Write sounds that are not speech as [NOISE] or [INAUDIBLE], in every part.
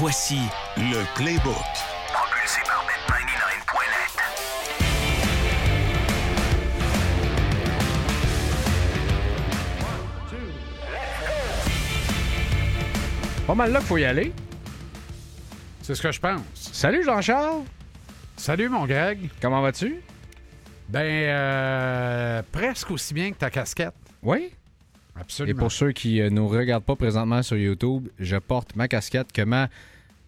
Voici le Playbook. Propulsé par Bet99.net. Pas mal là qu'il faut y aller. C'est ce que je pense. Salut Jean-Charles. Salut, mon Greg. Comment vas-tu? Ben, euh, presque aussi bien que ta casquette. Oui. Et pour ceux qui ne nous regardent pas présentement sur YouTube, je porte ma casquette que ma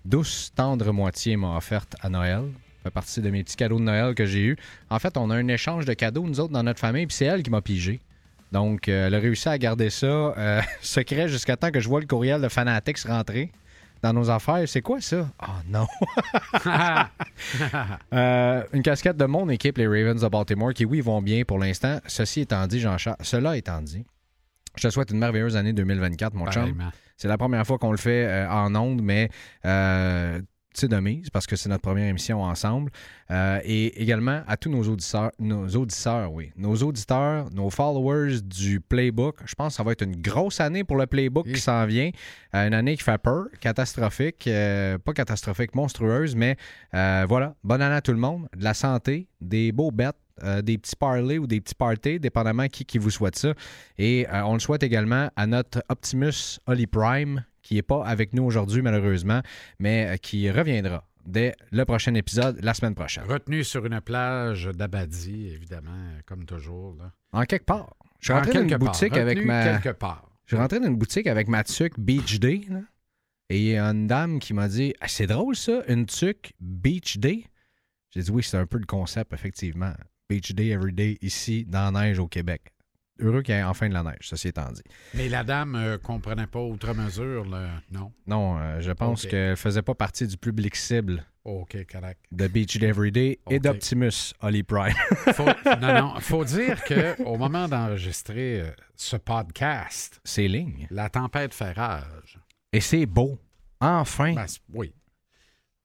douce, tendre moitié m'a offerte à Noël. Ça fait partie de mes petits cadeaux de Noël que j'ai eu. En fait, on a un échange de cadeaux, nous autres, dans notre famille, puis c'est elle qui m'a pigé. Donc, euh, elle a réussi à garder ça euh, [LAUGHS] secret jusqu'à temps que je vois le courriel de Fanatics rentrer dans nos affaires. C'est quoi ça? Oh non! [LAUGHS] Euh, une casquette de mon équipe, les Ravens de Baltimore, qui, oui, vont bien pour l'instant. Ceci étant dit, Jean-Charles, cela étant dit, je te souhaite une merveilleuse année 2024, mon chum. C'est la première fois qu'on le fait euh, en ondes, mais euh, c'est de mise parce que c'est notre première émission ensemble. Euh, et également à tous nos auditeurs, nos auditeurs, oui, nos auditeurs, nos followers du Playbook. Je pense que ça va être une grosse année pour le Playbook Oui. qui s'en vient. Euh, une année qui fait peur, catastrophique, euh, pas catastrophique, monstrueuse, mais euh, voilà. Bonne année à tout le monde, de la santé, des beaux bêtes. Euh, des petits parlays ou des petits parties, dépendamment qui, qui vous souhaite ça. Et euh, on le souhaite également à notre Optimus Holly Prime, qui n'est pas avec nous aujourd'hui malheureusement, mais euh, qui reviendra dès le prochain épisode, la semaine prochaine. Retenu sur une plage d'Abadi, évidemment, comme toujours. Là. En quelque part. Je suis En rentré dans une boutique avec ma... quelque part. Je suis rentré dans une boutique avec ma tuque Beach Day. là. et il y a une dame qui m'a dit Ah, C'est drôle ça, une tuque Beach Day? J'ai dit Oui, c'est un peu le concept, effectivement. Beach Day every day ici, dans la neige au Québec. Heureux qu'il y ait enfin de la neige, ceci étant dit. Mais la dame ne comprenait pas outre mesure, là. non? Non, euh, je pense qu'elle faisait pas partie du public cible OK, correct. de Beach Day Every Day et d'Optimus Holly Prime. Faut, non, [LAUGHS] non, faut dire qu'au moment d'enregistrer euh, ce podcast, C'est ligne. la tempête fait rage. Et c'est beau. Enfin. Ben, oui.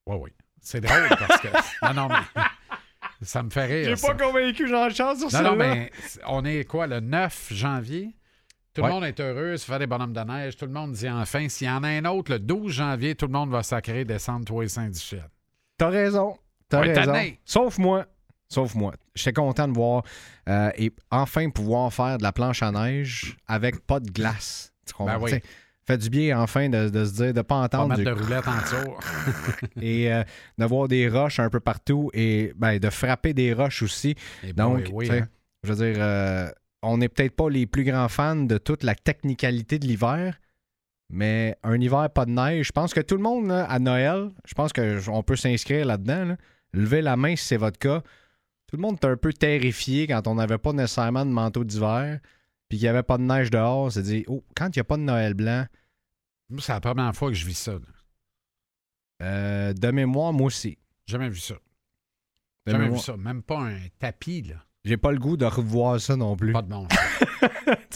Oui, oui. C'est drôle parce que. [LAUGHS] Non, non, mais. Ça me fait rire. ça. convaincu Jean-Charles sur Non, non, mais on est quoi, le 9 janvier? Tout Ouais. le monde est heureux, ça fait des bonhommes de neige. Tout le monde dit enfin, s'il y en a un autre, le 12 janvier, tout le monde va sacrer, descendre, toi et Saint-Duchel. T'as raison. T'as Ouais, raison. Sauf moi. Sauf moi. J'étais content de voir euh, et enfin pouvoir faire de la planche à neige avec pas de glace. Tu comprends? Ben oui. Fait du bien enfin de, de se dire, de pas Pas entendre mettre du de roulette en dessous. [LAUGHS] et euh, de voir des roches un peu partout et ben, de frapper des roches aussi. Et Donc, oui, hein. je veux dire, euh, on n'est peut-être pas les plus grands fans de toute la technicalité de l'hiver, mais un hiver pas de neige, je pense que tout le monde là, à Noël, je pense qu'on peut s'inscrire là-dedans. là. Levez la main si c'est votre cas. Tout le monde est un peu terrifié quand on n'avait pas nécessairement de manteau d'hiver, puis qu'il n'y avait pas de neige dehors. C'est dit, oh, quand il n'y a pas de Noël blanc, Moi, C'est la première fois que je vis ça. euh, de mémoire, moi aussi. Jamais vu ça. De Jamais vu ça. Même pas un tapis, là. J'ai pas le goût de revoir ça non plus. Pas de bon sens.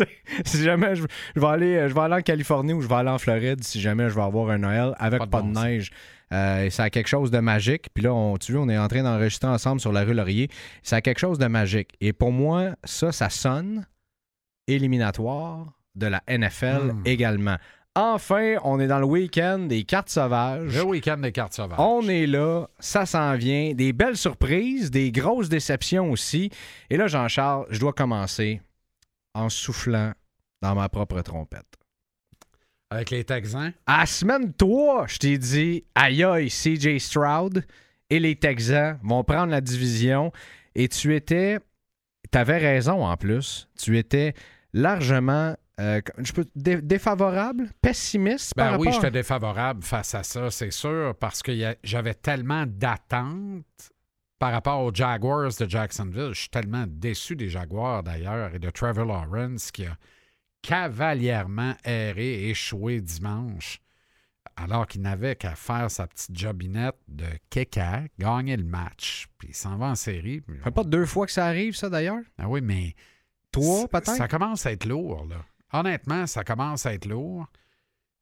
[LAUGHS] Si jamais je, je vais aller, je vais aller en Californie ou je vais aller en Floride, si jamais je vais avoir un Noël avec Pas de bon neige, euh, et ça a quelque chose de magique. Puis là, on, tu vois, on est en train d'enregistrer ensemble sur la rue Laurier. Ça a quelque chose de magique. Et pour moi, ça, ça sonne éliminatoire de la NFL Hmm. également. Enfin, on est dans le week-end des cartes sauvages. Le week-end des cartes sauvages. On est là, ça s'en vient. Des belles surprises, des grosses déceptions aussi. Et là, Jean-Charles, je dois commencer en soufflant dans ma propre trompette. Avec les Texans? À semaine 3, je t'ai dit, aïe aïe, CJ Stroud et les Texans vont prendre la division. Et tu étais, tu avais raison en plus, tu étais largement, euh, je peux, dé- défavorable, pessimiste par Ben oui, rapport? j'étais défavorable face à ça, c'est sûr, parce que j'avais tellement d'attentes par rapport aux Jaguars de Jacksonville. Je suis tellement déçu des Jaguars, d'ailleurs, et de Trevor Lawrence qui a cavalièrement erré et échoué dimanche, alors qu'il n'avait qu'à faire sa petite jobinette de kéka, gagner le match, puis il s'en va en série. Ça fait pas deux fois que ça arrive, ça d'ailleurs? Ah oui, mais Trois, peut-être? Ça commence à être lourd, là. Honnêtement, ça commence à être lourd.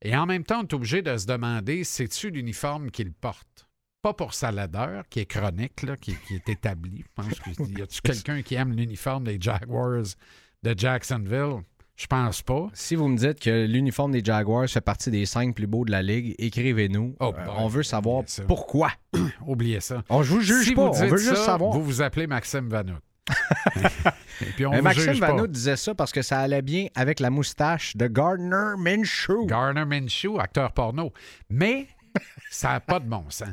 Et en même temps, on est obligé de se demander, c'est-tu l'uniforme qu'il porte? Pas pour sa laideur, qui est chronique, là, qui, qui est établi. Je pense qu'il y a-tu [LAUGHS] quelqu'un qui aime l'uniforme des Jaguars de Jacksonville? Je pense pas. Si vous me dites que l'uniforme des Jaguars fait partie des cinq plus beaux de la ligue, écrivez-nous. Oh, Euh, on veut savoir pourquoi. [CLEARS THROAT] Oubliez ça. On je vous juge si pas, vous on juste savoir. Vous vous appelez Maxime Vanout. Et puis on Mais Maxime juge pas. Disait ça parce que ça allait bien avec la moustache de Gardner Minshew. Garner Minshew, acteur porno. Mais ça n'a pas de bon sens.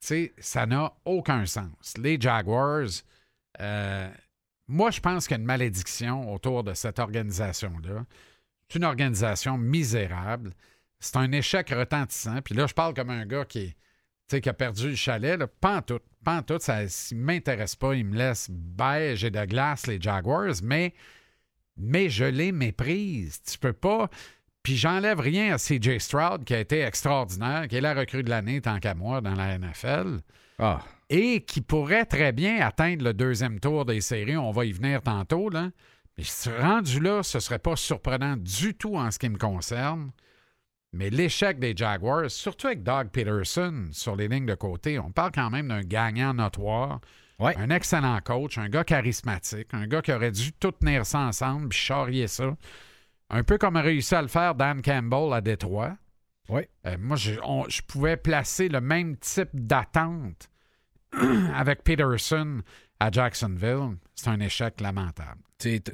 Tu sais, ça n'a aucun sens. Les Jaguars, euh, moi, je pense qu'il y a une malédiction autour de cette organisation-là. C'est une organisation misérable. C'est un échec retentissant. Puis là, je parle comme un gars qui, est, sais, qui a perdu le chalet. Là. Pas en tout. Pas en tout. Ça ne m'intéresse pas. Il me laisse beige et de glace, les Jaguars. Mais, mais je les méprise. Tu peux pas. Puis j'enlève rien à CJ Stroud, qui a été extraordinaire, qui est la recrue de l'année, tant qu'à moi, dans la NFL, Ah, et qui pourrait très bien atteindre le deuxième tour des séries. On va y venir tantôt, là. Mais ce- rendu là, ce serait pas surprenant du tout en ce qui me concerne. Mais l'échec des Jaguars, surtout avec Doug Peterson sur les lignes de côté, on parle quand même d'un gagnant notoire. Ouais. Un excellent coach, un gars charismatique, un gars qui aurait dû tout tenir ça ensemble puis charrier ça. Un peu comme a réussi à le faire Dan Campbell à Détroit. Oui. Euh, moi, je, on- je pouvais placer le même type d'attente [CLEARS THROAT] avec Peterson à Jacksonville. C'est un échec lamentable.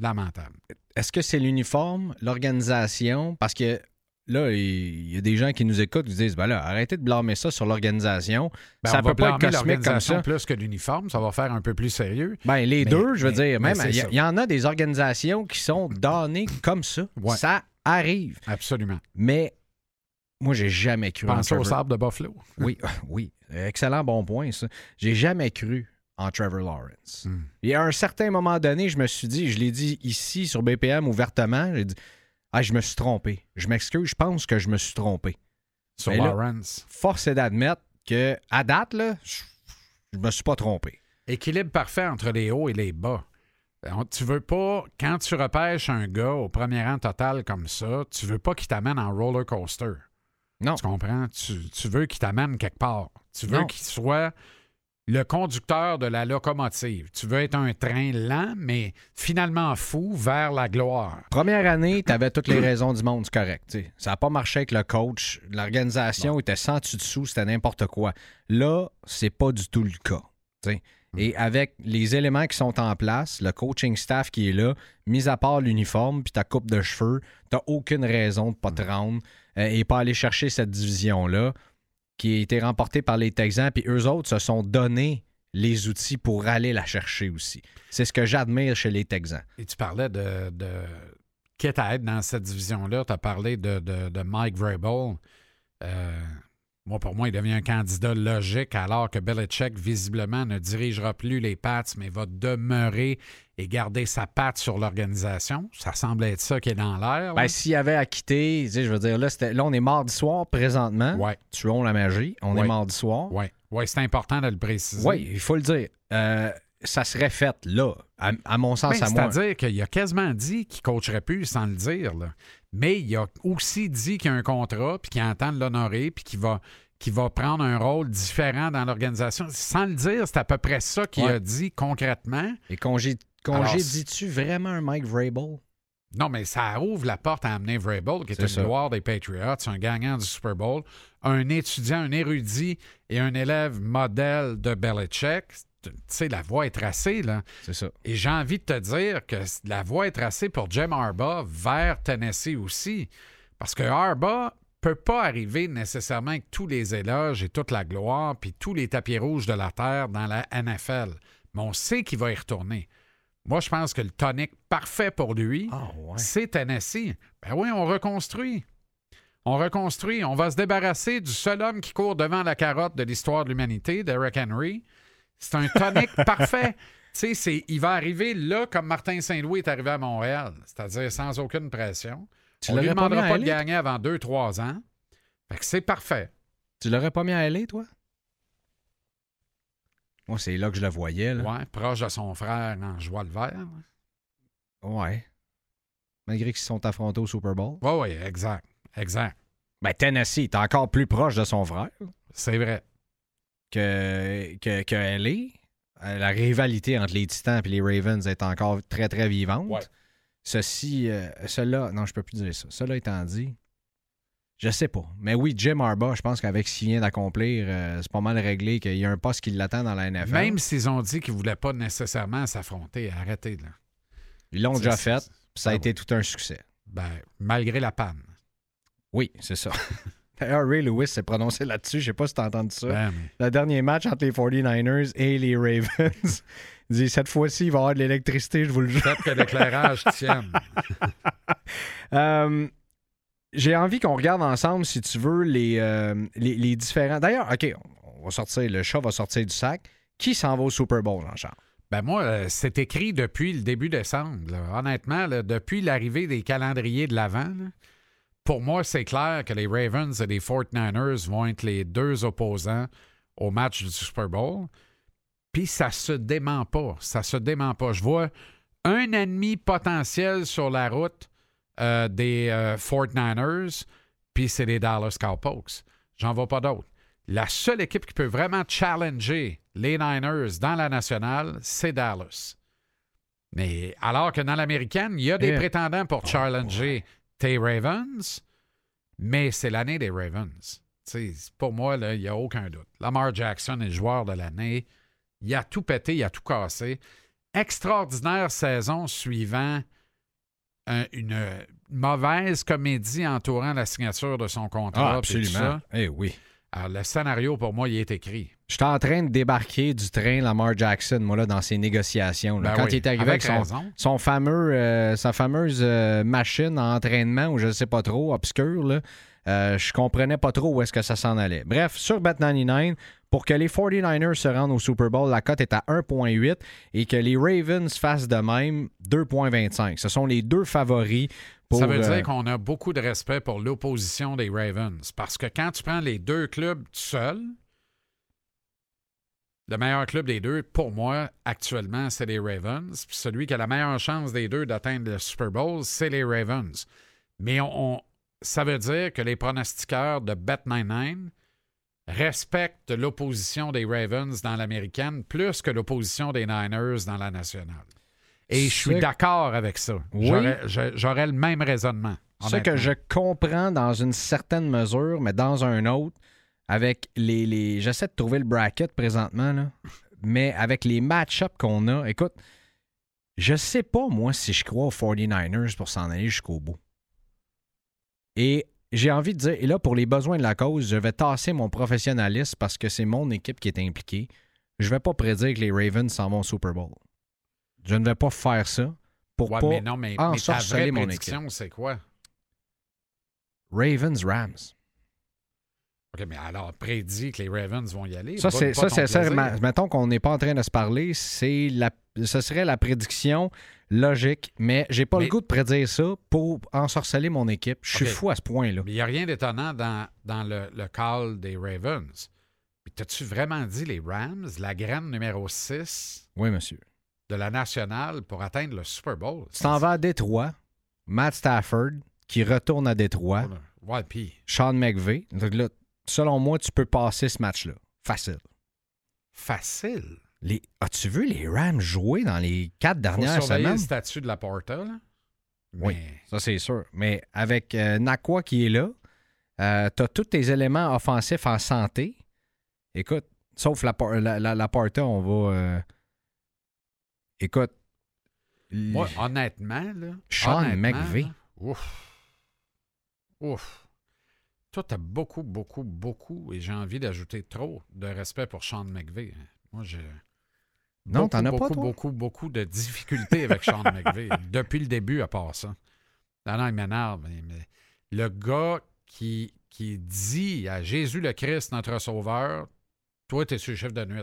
Lamentable. Est-ce que c'est l'uniforme, l'organisation? Parce que là, il y a des gens qui nous écoutent qui disent ben là, arrêtez de blâmer ça sur l'organisation. Ben, ça va peut pas être cosmique comme l'organisation ça. plus que l'uniforme. Ça va faire un peu plus sérieux. Ben, les Mais- deux, je veux mais- dire, même, il y, en a des organisations qui sont données comme ça. Ouais. Ça arrive. Absolument. Mais moi, j'ai jamais cru en Pensez au Trevor. sable de Buffalo. Oui, [LAUGHS] oui. Excellent bon point, ça. J'ai jamais cru en Trevor Lawrence. Hmm. Et à un certain moment donné, je me suis dit, je l'ai dit ici sur BPM ouvertement, j'ai dit Ah, je me suis trompé. Je m'excuse, je pense que je me suis trompé. Sur Mais là- Lawrence. Force est d'admettre que à date, là, je, me suis pas trompé. Équilibre parfait entre les hauts et les bas. On- Tu veux pas, quand tu repêches un gars au premier rang total comme ça, tu veux pas qu'il t'amène en roller coaster. Non. Tu comprends? Tu, tu veux qu'il t'amène quelque part. Tu veux qu'il soit le conducteur de la locomotive. Tu veux être un train lent, mais finalement fou vers la gloire. Première année, tu avais toutes les raisons du monde, c'est correct. Ça n'a pas marché avec le coach. L'organisation était sans dessus dessous, c'était n'importe quoi. Là, c'est pas du tout le cas. sais. Et avec les éléments qui sont en place, le coaching staff qui est là, mis à part l'uniforme puis ta coupe de cheveux, t'as aucune raison de pas te rendre euh, et pas aller chercher cette division-là qui a été remportée par les Texans, puis eux autres se sont donné les outils pour aller la chercher aussi. C'est ce que j'admire chez les Texans. Et tu parlais de, de quitte à être dans cette division-là, tu as parlé de, de- de Mike Vrabel. Euh, moi, pour moi, il devient un candidat logique alors que Belichick, visiblement, ne dirigera plus les Pats, mais va demeurer et garder sa patte sur l'organisation. Ça semble être ça qui est dans l'air. Ben, s'il y avait à quitter, je veux dire, là, là, on est mardi soir présentement. ouais, Tuons la magie. On Ouais. est mardi soir. ouais, ouais, c'est important de le préciser. Oui, il faut le dire. Euh, ça serait fait là, à, à mon sens, Ben, à moi. C'est-à-dire qu'il a quasiment dit qu'il ne coacherait plus sans le dire. là. Mais il a aussi dit qu'il y a un contrat, puis qu'il entend de l'honorer, puis qu'il va, qu'il va prendre un rôle différent dans l'organisation. Sans le dire, c'est à peu près ça qu'il Ouais. a dit concrètement. Et congé, Alors, congé dis-tu vraiment un Mike Vrabel? Non, mais ça ouvre la porte à amener Vrabel, qui est, C'est une gloire des Patriots, un gagnant du Super Bowl, un étudiant, un érudit et un élève modèle de Belichick. Tu sais, la voie est tracée, là. C'est ça. Et j'ai envie de te dire que la voie est tracée pour Jim Harbaugh vers Tennessee aussi. Parce que Harbaugh peut pas arriver nécessairement avec tous les éloges et toute la gloire, puis tous les tapis rouges de la terre dans la NFL. Mais on sait qu'il va y retourner. Moi, je pense que le tonic parfait pour lui, Ah, ouais. c'est Tennessee. Ben oui, on reconstruit. On reconstruit. On va se débarrasser du seul homme qui court devant la carotte de l'histoire de l'humanité, Derek Henry. C'est un tonic [LAUGHS] parfait. Tu sais, il va arriver là comme Martin Saint-Louis est arrivé à Montréal, c'est-à-dire sans aucune pression. Tu On lui pas demandera pas de gagner avant 2-3 ans. Fait que c'est parfait. Tu l'aurais pas mis à LA, toi? Moi, c'est là que je le voyais. Là. Ouais, proche de son frère en joie le vert. Ouais. Malgré qu'ils se sont affrontés au Super Bowl. Oui, oui, exact. Exact. Ben, Tennessee est encore plus proche de son frère C'est vrai. Que, que, que LA. Euh, La rivalité entre les Titans et les Ravens est encore très, très vivante. Ouais. Ceci, euh, cela, non, je peux plus dire ça. Cela étant dit, je sais pas. Mais oui, Jim Harbaugh, je pense qu'avec ce qu'il vient d'accomplir, euh, c'est pas mal réglé qu'il y a un poste qui l'attend dans la NFL. Même s'ils ont dit qu'ils ne voulaient pas nécessairement s'affronter, arrêtez là. Ils l'ont déjà fait, ça a Ah été tout un succès. Ben, malgré la panne. Oui, c'est ça. [LAUGHS] D'ailleurs, Ray Lewis s'est prononcé là-dessus. Je sais pas si tu as entendu ça. Ben, mais- Le dernier match entre les 49ers et les Ravens. [LAUGHS] Il dit cette fois-ci, il va y avoir de l'électricité, je vous le jure. Peut-être que l'éclairage [LAUGHS] tienne. Euh, J'ai envie qu'on regarde ensemble, si tu veux, les, euh, les, les différents. D'ailleurs, OK, on va sortir, le chat va sortir du sac. Qui s'en va au Super Bowl, Jean-Charles? Ben moi, euh, c'est écrit depuis le début décembre. là. Honnêtement, là, depuis l'arrivée des calendriers de l'avant, là, pour moi, c'est clair que les Ravens et les 49ers vont être les deux opposants au match du Super Bowl. Puis ça se dément pas. Ça se dément pas. Je vois un ennemi potentiel sur la route euh, des euh, 49ers, puis c'est les Dallas Cowpokes. J'en vois pas d'autres. La seule équipe qui peut vraiment challenger les Niners dans la nationale, c'est Dallas. Mais alors que dans l'américaine, il y a des prétendants pour challenger tes Ravens, mais c'est l'année des Ravens. Tu sais, pour moi, il n'y a aucun doute. Lamar Jackson est le joueur de l'année. Il a tout pété, il a tout cassé. Extraordinaire saison suivant un- une mauvaise comédie entourant la signature de son contrat. Ah, absolument. Eh oui. Alors, le scénario, pour moi, il est écrit. J'étais en train de débarquer du train Lamar Jackson, moi, là, dans ses négociations. là. Ben Quand oui, il est arrivé avec, avec son, fameux, euh, sa fameuse euh, machine à entraînement, ou je ne sais pas trop, obscure, là, euh, je comprenais pas trop où est-ce que ça s'en allait. Bref, sur Bet99, pour que les 49ers se rendent au Super Bowl, la cote est à 1,8 et que les Ravens fassent de même 2,25. Ce sont les deux favoris pour. Ça veut dire qu'on a beaucoup de respect pour l'opposition des Ravens. Parce que quand tu prends les deux clubs seuls, le meilleur club des deux, pour moi, actuellement, c'est les Ravens. Puis celui qui a la meilleure chance des deux d'atteindre le Super Bowl, c'est les Ravens. Mais on, on- ça veut dire que les pronostiqueurs de Bet99 respectent l'opposition des Ravens dans l'américaine plus que l'opposition des Niners dans la nationale. Et je suis d'accord avec ça. Oui. J'aurais- le même raisonnement. Ce que je comprends dans une certaine mesure, mais dans un autre, avec les. les... J'essaie de trouver le bracket présentement, là, mais avec les match-ups qu'on a, écoute, je sais pas, moi, si je crois aux 49ers pour s'en aller jusqu'au bout. Et j'ai envie de dire, et là, pour les besoins de la cause, je vais tasser mon professionnalisme parce que c'est mon équipe qui est impliquée. Je vais pas prédire que les Ravens s'en vont au Super Bowl. Je ne vais pas faire ça pour Ouais, pas mais non, mais, mais ta ensorceler vraie mon prédiction, c'est quoi? Ravens-Rams. OK, mais alors, prédit que les Ravens vont y aller. Ça, c'est, ça, ça, ma- mettons qu'on n'est pas en train de se parler, c'est la, ce serait la prédiction logique, mais j'ai pas Mais- le goût de prédire ça pour ensorceler mon équipe. Je suis fou à ce point-là. Mais il n'y a rien d'étonnant dans, dans le, le call des Ravens. Mais t'as-tu vraiment dit les Rams, la graine numéro 6 Oui, monsieur. De la nationale pour atteindre le Super Bowl? Tu t'en vas à Détroit, Matt Stafford, qui retourne à Détroit, Ouais, puis Sean McVay. Donc là, selon moi, tu peux passer ce match-là. Facile. facile. Les... As-tu vu les Rams jouer dans les quatre Faut dernières surveiller semaines? le statut de la Porta, là. Oui. Ça, c'est sûr. Mais avec euh, Nakwa qui est là, euh, tu as tous tes éléments offensifs en santé. Écoute, sauf la, la, la, la Porta, on va. euh, Écoute. Moi, l- honnêtement, là. Sean honnêtement, McVay. là, Ouf. Ouf. Toi, t'as beaucoup, beaucoup, beaucoup, et j'ai envie d'ajouter trop de respect pour Sean hein. Moi, j'ai. Non, beaucoup, t'en as pas, beaucoup, toi? beaucoup, beaucoup de difficultés avec Sean [LAUGHS] McVay depuis le début à part ça. Non, non, il m'énerve. mais- mais le gars qui, qui dit à Jésus le Christ, notre Sauveur, toi, tu es sur le chef de nuit.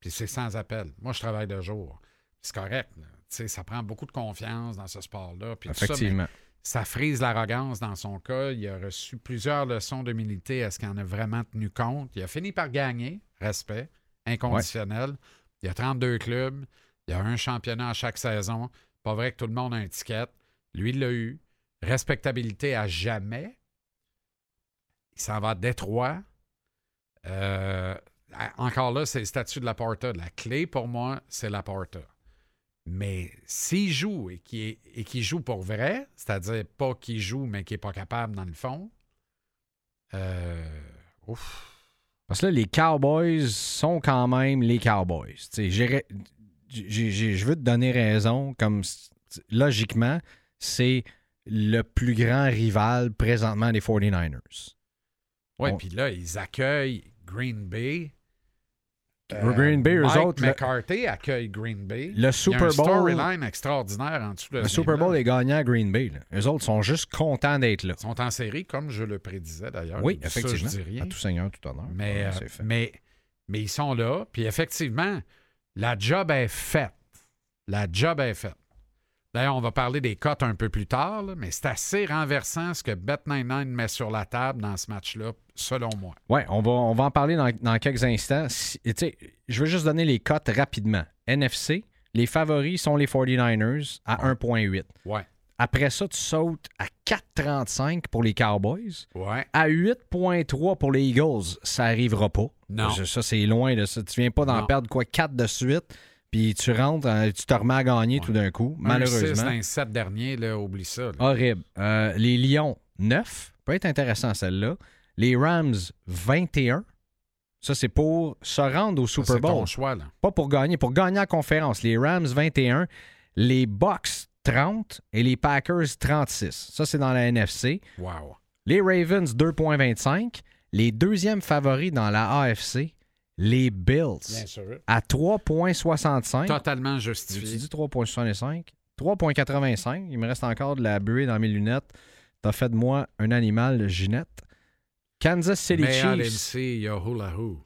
Puis c'est sans appel. Moi, je travaille de jour. C'est correct. ça prend beaucoup de confiance dans ce sport-là. Tout ça, Effectivement. ça frise l'arrogance dans son cas. Il a reçu plusieurs leçons d'humilité. Est-ce qu'il en a vraiment tenu compte? Il a fini par gagner. Respect. Inconditionnel. Il y a 32 clubs. Il y a un championnat à chaque saison. Pas vrai que tout le monde a un ticket. Lui, il l'a eu. Respectabilité à jamais. Il s'en va à Détroit. Euh, encore là, c'est le statut de la Porta. La clé pour moi, c'est la Porta. Mais s'il joue et et qu'il joue pour vrai, c'est-à-dire pas qu'il joue, mais qu'il n'est pas capable dans le fond, euh, ouf. Parce que là, les Cowboys sont quand même les Cowboys. Je veux te donner raison, comme logiquement, c'est le plus grand rival présentement des 49ers. Oui, puis là, ils accueillent Green Bay. Green Bay, eux autres, le- McCarthy accueille Green Bay. Le Super Bowl- storyline extraordinaire en dessous de Le Super. Bowl est gagnant à Green Bay. là. Eux autres sont juste contents d'être là. Ils sont en série, comme je le prédisais d'ailleurs. Oui, Ça, effectivement. je dis rien. À tout seigneur, tout honneur. Mais, Ouais, euh, mais ils sont là. Puis effectivement, la job est faite. La job est faite. D'ailleurs, on va parler des cotes un peu plus tard, là, mais c'est assez renversant ce que Bet99 met sur la table dans ce match-là, selon moi. Oui, on va, on va en parler dans, dans quelques instants. Si- je veux juste donner les cotes rapidement. NFC, les favoris sont les 49ers à 1,8. Ouais. Après ça, tu sautes à 4,35 pour les Cowboys. Ouais. À 8,3 pour les Eagles, ça arrivera pas. Non. Ça, c'est loin de ça. Tu viens pas d'en perdre quoi 4 de suite, puis tu rentres, euh, tu te remets à gagner tout d'un coup, Un 6 malheureusement. les sept derniers, là, oublie ça. là. Horrible. Euh, les Lions, 9. Peut être intéressant, celle-là. Les Rams, 21. Ça, c'est pour se rendre au Super c'est ton Bowl. choix, là. Pas pour gagner, pour gagner la conférence. Les Rams, 21. Les Bucks, 30. Et les Packers, 36. Ça, c'est dans la NFC. Wow. Les Ravens, 2,25. Les deuxièmes favoris dans la AFC, les Bills, Bien sûr. à 3,65. Totalement J'ai justifié. dit 3,65. 3,85. Il me reste encore de la buée dans mes lunettes. T'as fait de moi un animal, Ginette. Kansas City Mais à Chiefs, l'MC, il y a Hula Hoo.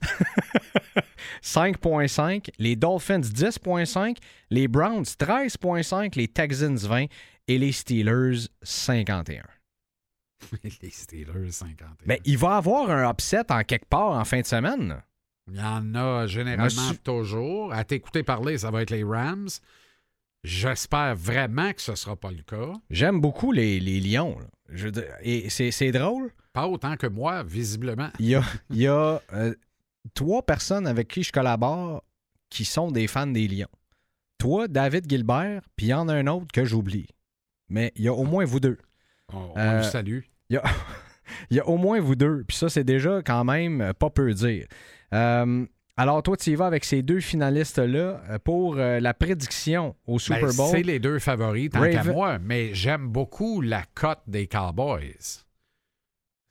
5,5. Les Dolphins, 10,5. Les Browns, 13,5. Les Texans, 20. Et les Steelers, 51. [LAUGHS] les Steelers, 51. Ben, il va y avoir un upset en quelque part en fin de semaine. Il y en a généralement Moi, je- toujours. À t'écouter parler, ça va être les Rams. J'espère vraiment que ce ne sera pas le cas. J'aime beaucoup les, les Lions. là. Je et c'est c'est drôle. Pas autant que moi, visiblement. Il y a, il y a, euh, trois personnes avec qui je collabore qui sont des fans des Lions. Toi, David Gilbert, puis il y en a un autre que j'oublie. Mais il y a au moins vous deux. On, on Euh, salue. Il y a, [LAUGHS] il y a au moins vous deux. Puis ça, c'est déjà quand même pas peu dire. Euh, alors, toi, tu y vas avec ces deux finalistes-là euh, pour euh, la prédiction au Super Ben, Bowl. C'est les deux favoris, tant qu'à moi, mais j'aime beaucoup la cote des Cowboys.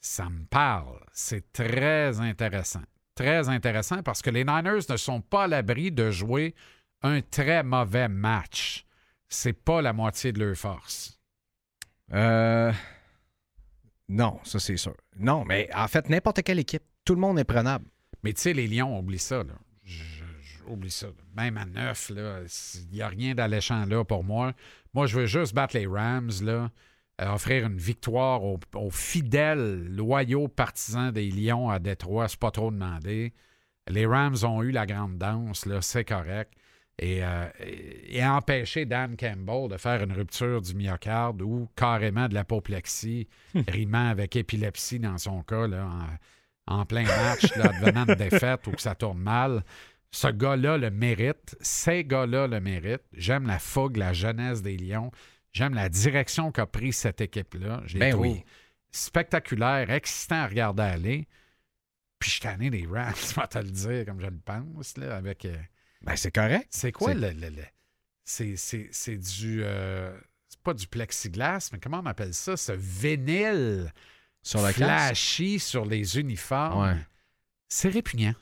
Ça me parle. C'est très intéressant. Très intéressant parce que les Niners ne sont pas à l'abri de jouer un très mauvais match. C'est pas la moitié de leur force. Euh, Non, ça, c'est sûr. Non, mais en fait, n'importe quelle équipe, tout le monde est prenable. Mais tu sais, les Lions, oublie ça. Là. Je- je- oublie ça. là. Même à neuf, il n'y a rien d'alléchant là pour moi. Moi, je veux juste battre les Rams, là, euh, offrir une victoire aux, aux fidèles, loyaux partisans des Lions à Détroit. C'est pas trop demandé. Les Rams ont eu la grande danse, là, c'est correct. Et, euh, et- et empêcher Dan Campbell de faire une rupture du myocarde ou carrément de l'apoplexie, rimant avec épilepsie dans son cas, là, en, en plein match, là, devenant une défaite ou que ça tourne mal. Ce gars-là le mérite. Ces gars-là le méritent. J'aime la fougue, la jeunesse des Lions. J'aime la direction qu'a pris cette équipe-là. Je les Ben oui. spectaculaires, excitants à regarder aller. Puis je suis tanné des Rams, [LAUGHS] je vais te le dire comme je le pense, là, avec... euh, Ben, c'est correct. c'est quoi le. le- le- c'est, c'est- c'est du. euh, c'est pas du plexiglas, mais comment on appelle ça? Ce vinyle Sur casque. flashy sur les uniformes. Ouais. C'est répugnant.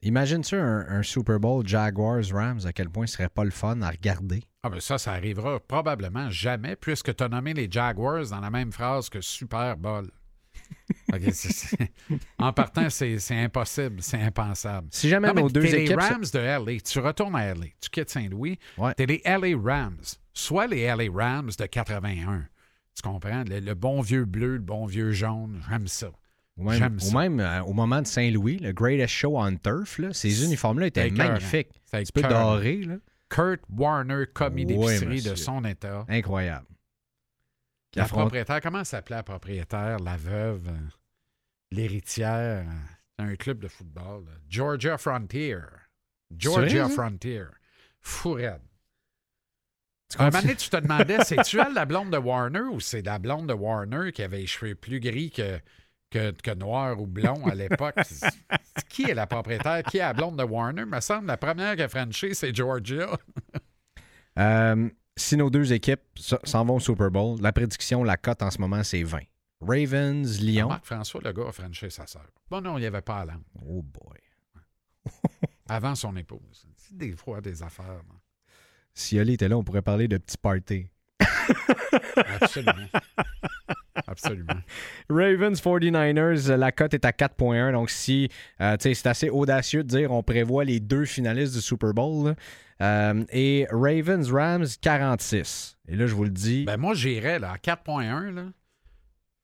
Imagine-tu un, un Super Bowl Jaguars-Rams, à quel point ce serait pas le fun à regarder? Ah ben ça, ça arrivera probablement jamais, puisque tu as nommé les Jaguars dans la même phrase que Super Bowl. [LAUGHS] En partant, c'est, impossible, c'est impensable. Si jamais Non, nos deux t'es les équipes... Rams de LA. Tu retournes à LA. Tu quittes Saint-Louis. Ouais. T'es les LA Rams. Soit les LA Rams de 81. Tu comprends? Le, le bon vieux bleu, le bon vieux jaune. J'aime ça. Ou même, J'aime ou ça. même, euh, au moment de Saint-Louis, le Greatest Show on Turf, là, ces uniformes-là étaient magnifiques. C'est Un petit peu doré, là. Kurt Warner, commis Oui, d'épicerie de son état. incroyable. La affronte- propriétaire, comment s'appelait la propriétaire? La veuve, l'héritière, un club de football. là. Georgia Frontier. Georgia? Frontier. Fou raide. Tu Un moment donné, tu te demandais, c'est-tu elle la blonde de Warner ou c'est la blonde de Warner qui avait les cheveux plus gris que, que, que noir ou blond à l'époque? [LAUGHS] Qui est la propriétaire? Qui est la blonde de Warner? me semble la première qui a franchi, c'est Georgia. [LAUGHS] Euh, si nos deux équipes s'en vont au Super Bowl, la prédiction, la cote en ce moment, c'est 20. Ravens, Lyon. Marc-François, le gars, a franchi sa sœur. Bon, non, il n'y avait pas à langue. Oh boy. Avant son épouse. C'est des fois des affaires. là. Si Oli était là, on pourrait parler de petits party. Absolument. [LAUGHS] Absolument. Ravens 49ers, la cote est à 4.1. Donc, si euh, c'est assez audacieux de dire on prévoit les deux finalistes du Super Bowl. Euh, et Ravens Rams 46. Et là, je vous le dis. Ben moi, j'irais là, à 4.1. là.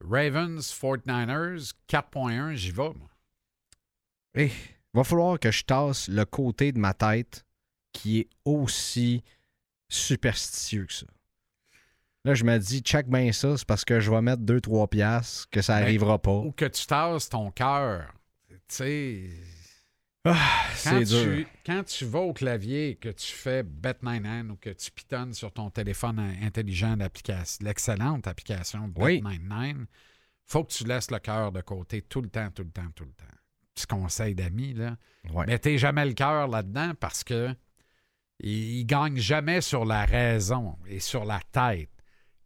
Ravens, 49ers, 4.1, j'y vais. Moi. Eh, va falloir que je tasse le côté de ma tête qui est aussi superstitieux que ça. Là, je me dis, check bien ça, c'est parce que je vais mettre 2-3 piastres, que ça Ben, arrivera pas. Ou que tu tasses ton cœur. Tu sais, Ah, c'est dur. quand tu vas au clavier et que tu fais Bet99 ou que tu pitonnes sur ton téléphone in- intelligent d'application, l'excellente application Oui. Bet99, faut que tu laisses le cœur de côté tout le temps, tout le temps, tout le temps. Petit conseil d'amis, là. Ouais. Mettez jamais le cœur là-dedans parce que il, il gagne jamais sur la raison et sur la tête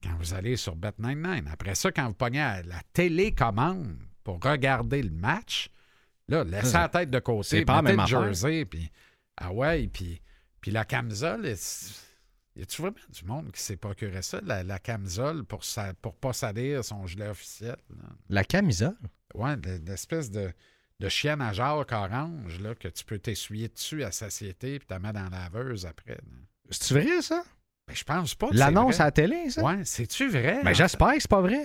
quand vous allez sur Bet99. Après ça, quand vous pognez à la télécommande pour regarder le match, là, laissez la tête de côté, c'est pas mettez même le jersey, puis ah ouais, puis, puis la camisole, y a-tu vraiment du monde qui s'est procuré ça, la, la camisole, pour, sa, pour pas salir son gilet officiel? là? La camisole? Ouais, de- l'espèce de, de chienne à Jacques orange là, que tu peux t'essuyer dessus à satiété puis t'as mettre dans la laveuse après. là. C'est vrai, ça? Ben, je pense pas. L'annonce à la télé, ça? Ouais, c'est-tu vrai? Ben, j'espère que c'est pas vrai.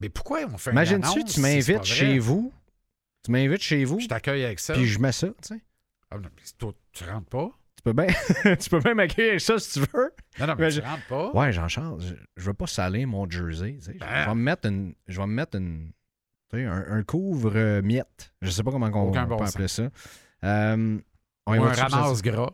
Mais pourquoi on fait une Imagine-tu, annonce tu si c'est m'invites chez vous. Tu m'invites chez vous, Je t'accueille avec ça. puis je mets ça, tu sais. Ah, non, mais toi, tu rentres pas? Tu peux bien [LAUGHS] tu peux bien m'accueillir avec ça si tu veux. Non, non, mais Mais tu je- rentres pas. Ouais, j'en change. Je, je veux pas saler mon jersey. tu sais. Je, Ben. je vais me mettre une. Je vais me mettre une. Un, un couvre euh, miette. Je sais pas comment on, Aucun on bon peut appeler ça. Euh, on Ou un ramasse gras.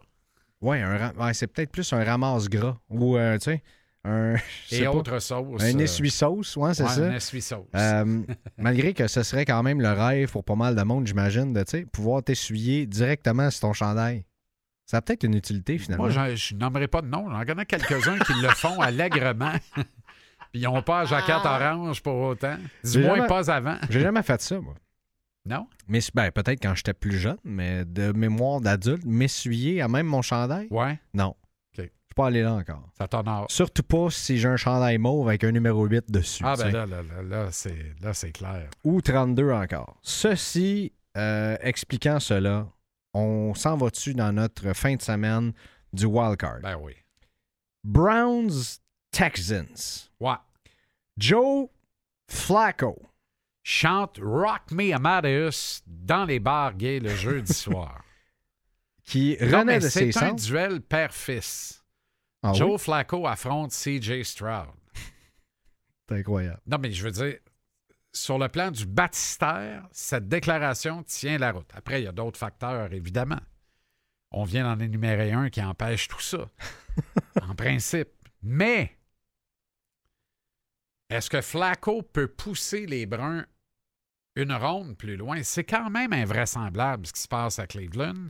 Ra- ouais, c'est peut-être plus un ramasse gras. Ou, euh, tu sais, un. [LAUGHS] je Et pas, autre sauce. Un euh, essuie-sauce, ouais, c'est ouais, ça. Un essuie-sauce. Euh, [LAUGHS] malgré que ce serait quand même le rêve pour pas mal de monde, j'imagine, de pouvoir t'essuyer directement sur ton chandail. Ça a peut-être une utilité finalement. Moi, j'en- je nommerai pas de nom. J'en connais quelques-uns qui le font [LAUGHS] allègrement. Puis ils n'ont pas la jaquette orange pour autant. Du moins jamais- pas avant. J'ai jamais fait ça, moi. Non? Mais ben, peut-être quand j'étais plus jeune, mais de mémoire d'adulte, m'essuyer à même mon chandail, Ouais, non. OK. Je suis pas allé là encore. ça t'honore. Surtout pas si j'ai un chandail mauve avec un numéro 8 dessus. Ah ben là, là, là, là, c'est, là, c'est clair. Ou 32 encore. Ceci euh, expliquant cela, on s'en va dessus dans notre fin de semaine du wildcard. Ben oui. Browns Texans. Ouais. Joe Flacco. Chante Rock Me Amadeus dans les bars gays le jeudi [LAUGHS] soir. Qui Non, renaît de ses c'est un duel père-fils. Ah oui? Joe Flacco affronte CJ Stroud. [LAUGHS] C'est incroyable. Non, mais je veux dire, sur le plan du baptistère, cette déclaration tient la route. Après, il y a d'autres facteurs, évidemment. On vient d'en énumérer un qui empêche tout ça, [LAUGHS] en principe. Mais, est-ce que Flacco peut pousser les Bruns une ronde plus loin? C'est quand même invraisemblable ce qui se passe à Cleveland.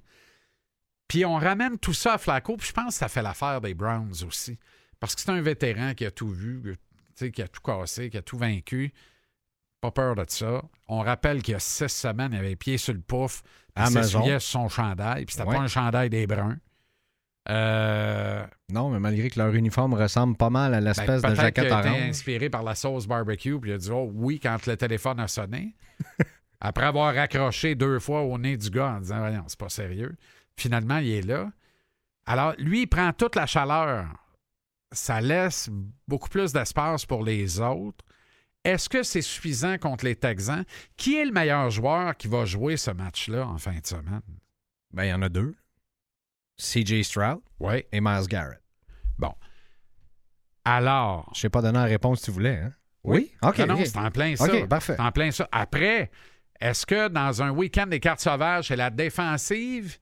Puis on ramène tout ça à Flacco, puis je pense que ça fait l'affaire des Browns aussi. Parce que c'est un vétéran qui a tout vu, tu sais, qui a tout cassé, qui a tout vaincu. Pas peur de ça. On rappelle qu'il y a six semaines, il avait les pieds sur le pouf. Il s'essuyait sur son chandail, puis c'était Ouais. pas un chandail des Bruns. Euh, Non, mais malgré que leur uniforme ressemble pas mal à ben, l'espèce de peut-être jaquette qu'il a été orange. inspiré par la sauce barbecue, puis il a dit oh, oui quand le téléphone a sonné. [LAUGHS] Après avoir raccroché deux fois au nez du gars en disant Voyons, c'est pas sérieux. Finalement, il est là. Alors, lui, il prend toute la chaleur. Ça laisse beaucoup plus d'espace pour les autres. Est-ce que c'est suffisant contre les Texans? Qui est le meilleur joueur qui va jouer ce match-là en fin de semaine? Ben, il y en a deux. CJ Stroud Oui. et Miles Garrett. Alors. Je t'ai pas donné la réponse que tu voulais, hein? OK. Non, non, ok. c'est en plein ça. OK, parfait. C'est en plein ça. Après, est-ce que dans un week-end des cartes sauvages, c'est la défensive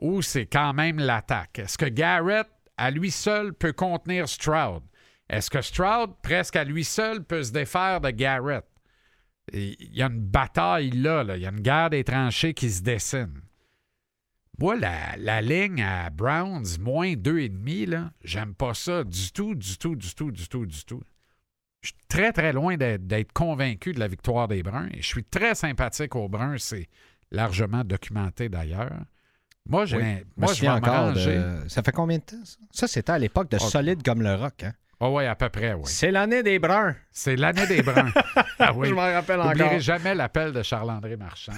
ou c'est quand même l'attaque? Est-ce que Garrett à lui seul, peut contenir Stroud? Est-ce que Stroud, presque à lui seul, peut se défaire de Garrett? Et Il y a une bataille là, là. il y a une guerre des tranchées qui se dessine. Moi, la, la ligne à Browns, moins 2,5, là, j'aime pas ça du tout, du tout, du tout, du tout, du tout. Je suis très, très loin d'être convaincu de la victoire des Bruns. Et je suis très sympathique aux Bruns. C'est largement documenté d'ailleurs. Moi, j'ai, Oui. moi, je vais encore de- Ça fait combien de temps, ça? Ça, c'était à l'époque de Oh. Solide comme le rock. Hein? Ah oui, à peu près, oui. C'est l'année des Bruns. C'est l'année des Bruns. [LAUGHS] Ah oui. Je m'en rappelle N'oublierai encore. jamais l'appel de Charles-André Marchand,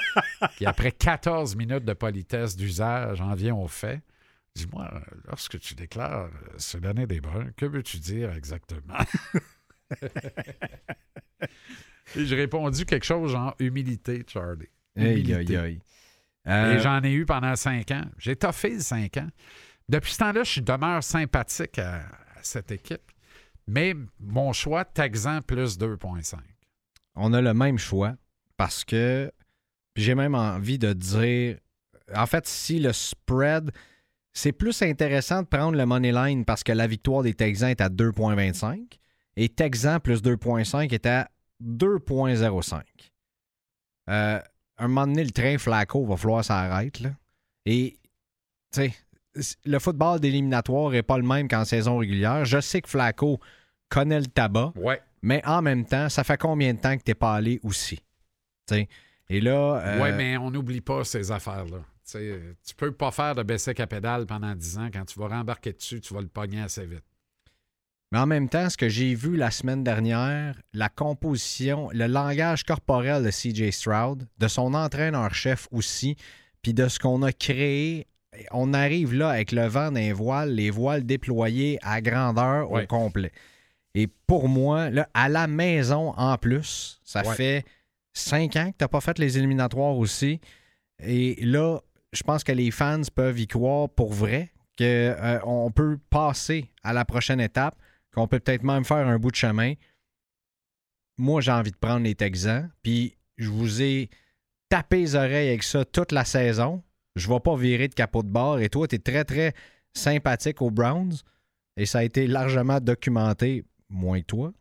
[LAUGHS] qui, après 14 minutes de politesse d'usage, en vient au fait. Dis-moi, lorsque tu déclares euh, c'est l'année des Bruns, que veux-tu dire exactement? [LAUGHS] Et j'ai répondu quelque chose en humilité, Charlie. Aïe, Humilité. aïe, aïe. Euh, Et j'en ai eu pendant cinq ans. J'ai toffé cinq ans. Depuis ce temps-là, je demeure sympathique à cette équipe. Mais mon choix, Texan plus 2,5. on a le même choix parce que j'ai même envie de dire en fait si le spread c'est plus intéressant de prendre le money line parce que la victoire des Texans est à 2.25 et Texans plus 2.5 est à 2.05. Euh, un moment donné, le train Flacco va falloir s'arrêter. Et, tu sais, le football d'éliminatoire n'est pas le même qu'en saison régulière. Je sais que Flacco connaît le tabac. Ouais. Mais en même temps, ça fait combien de temps que t'es pas allé aussi? T'sais. Et là. euh, Oui, mais on n'oublie pas ces affaires-là. Tu peux pas faire de baisser à pédale pendant 10 ans. Quand tu vas rembarquer dessus, tu vas le pogner assez vite. mais en même temps, ce que j'ai vu la semaine dernière, la composition, le langage corporel de CJ Stroud, de son entraîneur-chef aussi, puis de ce qu'on a créé, on arrive là avec le vent des voiles, les voiles déployées à grandeur Ouais. au complet. Et pour moi, là, à la maison en plus, ça Ouais. fait cinq ans que tu n'as pas fait les éliminatoires aussi. Et là, je pense que les fans peuvent y croire pour vrai qu'on peut passer à la prochaine étape, qu'on peut peut-être même faire un bout de chemin. Moi, j'ai envie de prendre les Texans, puis je vous ai tapé les oreilles avec ça toute la saison. Je ne vais pas virer de capot de bord. Et toi, tu es très, très sympathique aux Browns. Et ça a été largement documenté, moins que toi,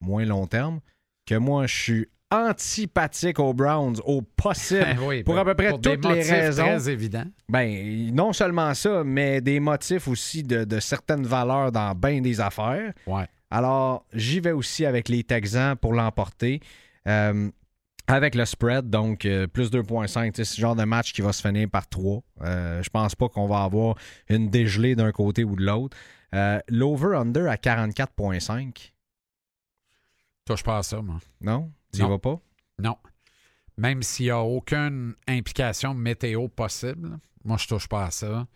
moins long terme, que moi, je suis antipathique aux Browns au possible. Oui, Pour ben, à peu près des toutes les raisons. très évidents. Ben, non seulement ça, mais des motifs aussi de, de certaines valeurs dans bien des affaires. Ouais. Alors, j'y vais aussi avec les Texans pour l'emporter. Euh, avec le spread, donc euh, plus 2.5, tu sais, c'est le genre de match qui va se finir par 3. Euh, je pense pas qu'on va avoir une dégelée d'un côté ou de l'autre. Euh, L'over-under à 44.5. Touche pas à ça, moi. Non? Tu vas pas? Non. Même s'il n'y a aucune implication météo possible, moi, je touche pas à ça.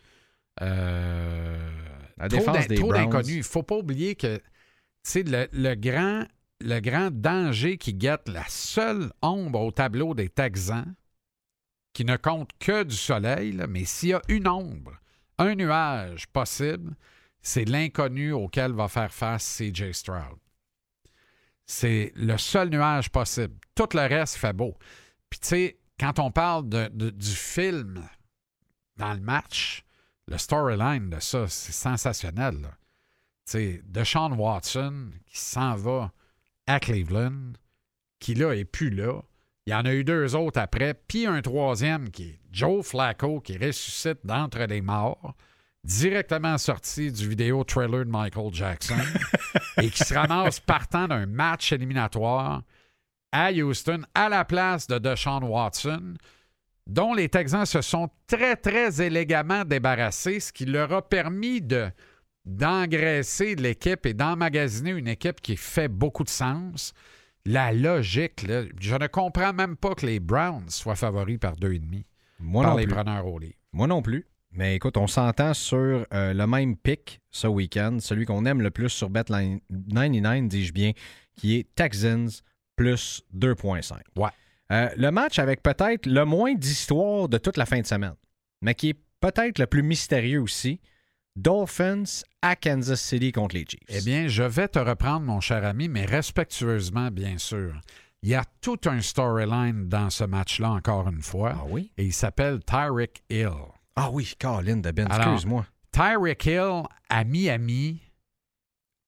Euh, La défense des trop Browns. d'inconnus. Il ne faut pas oublier que le, le grand, le grand danger qui guette la seule ombre au tableau des Texans, qui ne compte que du soleil, mais s'il y a une ombre, un nuage possible, c'est l'inconnu auquel va faire face CJ Stroud. C'est le seul nuage possible. Tout le reste fait beau. Puis tu sais, quand on parle de- de- du film dans le match, le storyline de ça, c'est sensationnel. là. Tu sais, Deshaun Watson qui s'en va à Cleveland, qui là est plus là. Il y en a eu deux autres après, puis un troisième qui est Joe Flacco qui ressuscite d'entre les morts, directement sorti du vidéo trailer de Michael Jackson, [LAUGHS] et qui se ramasse partant d'un match éliminatoire à Houston à la place de Deshaun Watson, dont les Texans se sont très, très élégamment débarrassés, ce qui leur a permis de d'engraisser l'équipe et d'emmagasiner une équipe qui fait beaucoup de sens. La logique, là, je ne comprends même pas que les Browns soient favoris par deux et demi Moi par non les plus. preneurs au livre. Moi non plus. Mais écoute, on s'entend sur euh, le même pic ce week-end, celui qu'on aime le plus sur Bet99, dis-je bien, qui est Texans plus 2.5. Ouais. Euh, le match avec peut-être le moins d'histoire de toute la fin de semaine, mais qui est peut-être le plus mystérieux aussi. Dolphins à Kansas City contre les Chiefs. Eh bien, je vais te reprendre, mon cher ami, mais respectueusement, bien sûr. Il y a tout un storyline dans ce match-là, encore une fois, ah oui? et il s'appelle Tyreek Hill. Ah oui, Colin de Ben, excuse-moi. Tyreek Hill à Miami,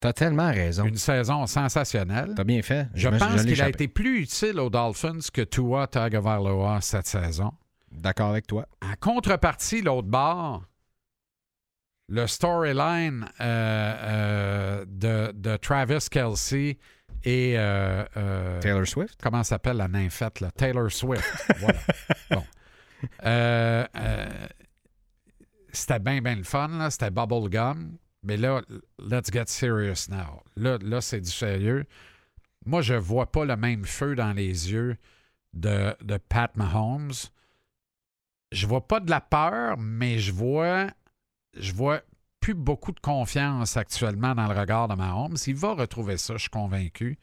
T'as tellement raison. une saison sensationnelle. T'as bien fait. Je pense qu'il a été plus utile aux Dolphins que Tua Tagovailoa cette saison. D'accord avec toi. En contrepartie, l'autre bord, le storyline euh, euh, de, de Travis Kelsey et euh, Taylor Swift? comment s'appelle la nymphette, là? Taylor Swift. [LAUGHS] voilà. Bon. C'était bien, bien le fun, là. C'était bubblegum. Mais là, let's get serious now. Là, là c'est du sérieux. Moi, je vois pas le même feu dans les yeux de, de Pat Mahomes. Je vois pas de la peur, mais je vois, je vois plus beaucoup de confiance actuellement dans le regard de Mahomes. Il va retrouver ça, je suis convaincu.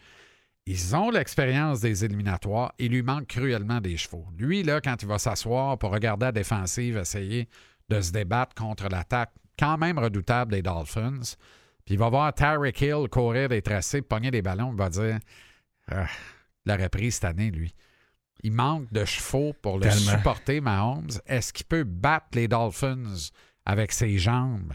Ils ont l'expérience des éliminatoires. Il lui manque cruellement des chevaux. Lui, là, quand il va s'asseoir pour regarder la défensive, essayer de se débattre contre l'attaque quand même redoutable des Dolphins, puis il va voir Tyreek Hill courir des tracés, pogner des ballons, il va dire Ah, il l'aurait pris cette année, lui. Il manque de chevaux pour le Tellement. supporter, Mahomes. Est-ce qu'il peut battre les Dolphins avec ses jambes?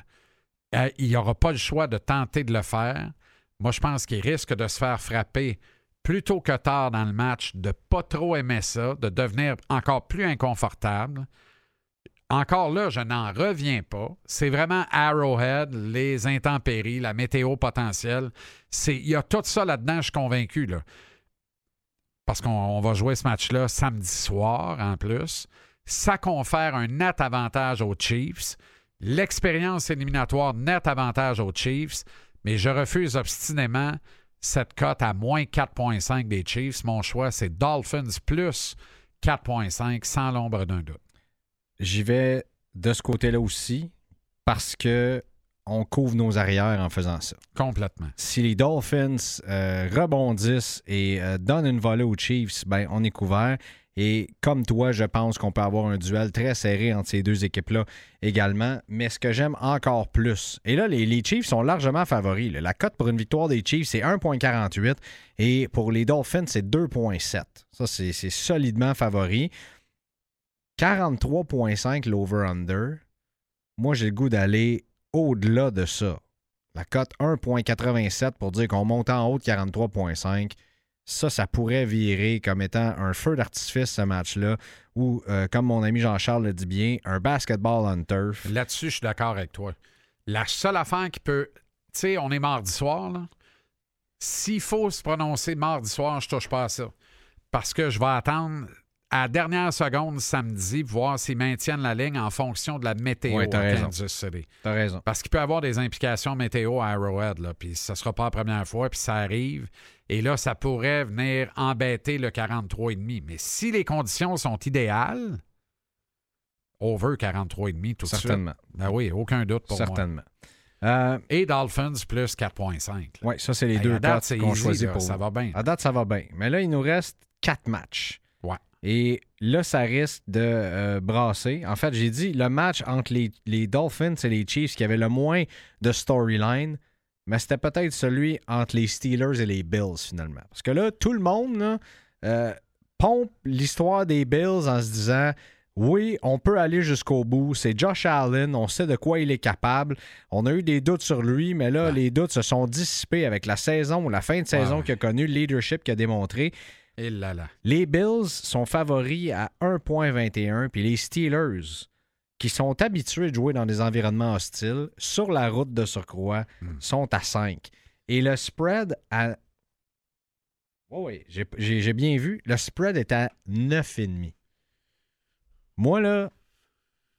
Euh, il n'aura pas le choix de tenter de le faire. Moi, je pense qu'il risque de se faire frapper plus tôt que tard dans le match, de pas trop aimer ça, de devenir encore plus inconfortable. Encore là, je n'en reviens pas. C'est vraiment Arrowhead, les intempéries, la météo potentielle. Il y a tout ça là-dedans, je suis convaincu. Là. Parce qu'on on va jouer ce match-là samedi soir en plus. Ça confère un net avantage aux Chiefs. L'expérience éliminatoire, net avantage aux Chiefs. Mais je refuse obstinément cette cote à moins 4,5 des Chiefs. Mon choix, c'est Dolphins plus 4,5 sans l'ombre d'un doute. J'y vais de ce côté-là aussi parce que on couvre nos arrières en faisant ça. Complètement. Si les Dolphins euh, rebondissent et euh, donnent une volée aux Chiefs, ben on est couvert. Et comme toi, je pense qu'on peut avoir un duel très serré entre ces deux équipes-là également. Mais ce que j'aime encore plus, et là, les, Chiefs sont largement favoris. La cote pour une victoire des Chiefs, c'est 1,48 et pour les Dolphins, c'est 2,7. Ça, c'est c'est solidement favori. 43,5 l'over-under. Moi, j'ai le goût d'aller au-delà de ça. La cote 1,87 pour dire qu'on monte en haut de 43,5. Ça, ça pourrait virer comme étant un feu d'artifice, ce match-là, ou, euh, comme mon ami Jean-Charles le dit bien, un basketball on turf. Là-dessus, je suis d'accord avec toi. La seule affaire qui peut. Tu sais, on est mardi soir, là. S'il faut se prononcer mardi soir, je touche pas à ça. Parce que je vais attendre à la dernière seconde samedi voir s'ils maintiennent la ligne en fonction de la météo Ouais, à t'as raison. Kansas City. T'as raison. Parce qu'il peut y avoir des implications météo à Arrowhead, là, puis ça sera pas la première fois, puis ça arrive. Et là, ça pourrait venir embêter le 43,5. Mais si les conditions sont idéales, over 43,5 tout de suite. Certainement. Ben oui, aucun doute pour moi. Certainement. Euh, Et Dolphins plus 4,5. là. oui, ça, c'est les deux à date, cotes c'est qu'on choisit là, pour Ça va bien. À date, ça va bien. Mais là, il nous reste quatre matchs. Ouais. Et là, ça risque de euh, brasser. En fait, j'ai dit le match entre les, les Dolphins et les Chiefs qui avait le moins de storyline, mais c'était peut-être celui entre les Steelers et les Bills, finalement. Parce que là, tout le monde là, euh, pompe l'histoire des Bills en se disant oui, on peut aller jusqu'au bout. C'est Josh Allen, on sait de quoi il est capable. On a eu des doutes sur lui, mais là, Ouais. les doutes se sont dissipés avec la saison ou la fin de saison ouais. qu'il a connue, le leadership qu'il a démontré. Et là là. Les Bills sont favoris à 1,21, puis les Steelers, qui sont habitués de jouer dans des environnements hostiles, sur la route de surcroît, Hmm. sont à 5. Et le spread à. Oui, oui, j'ai- bien vu. Le spread est à 9,5. Moi, là,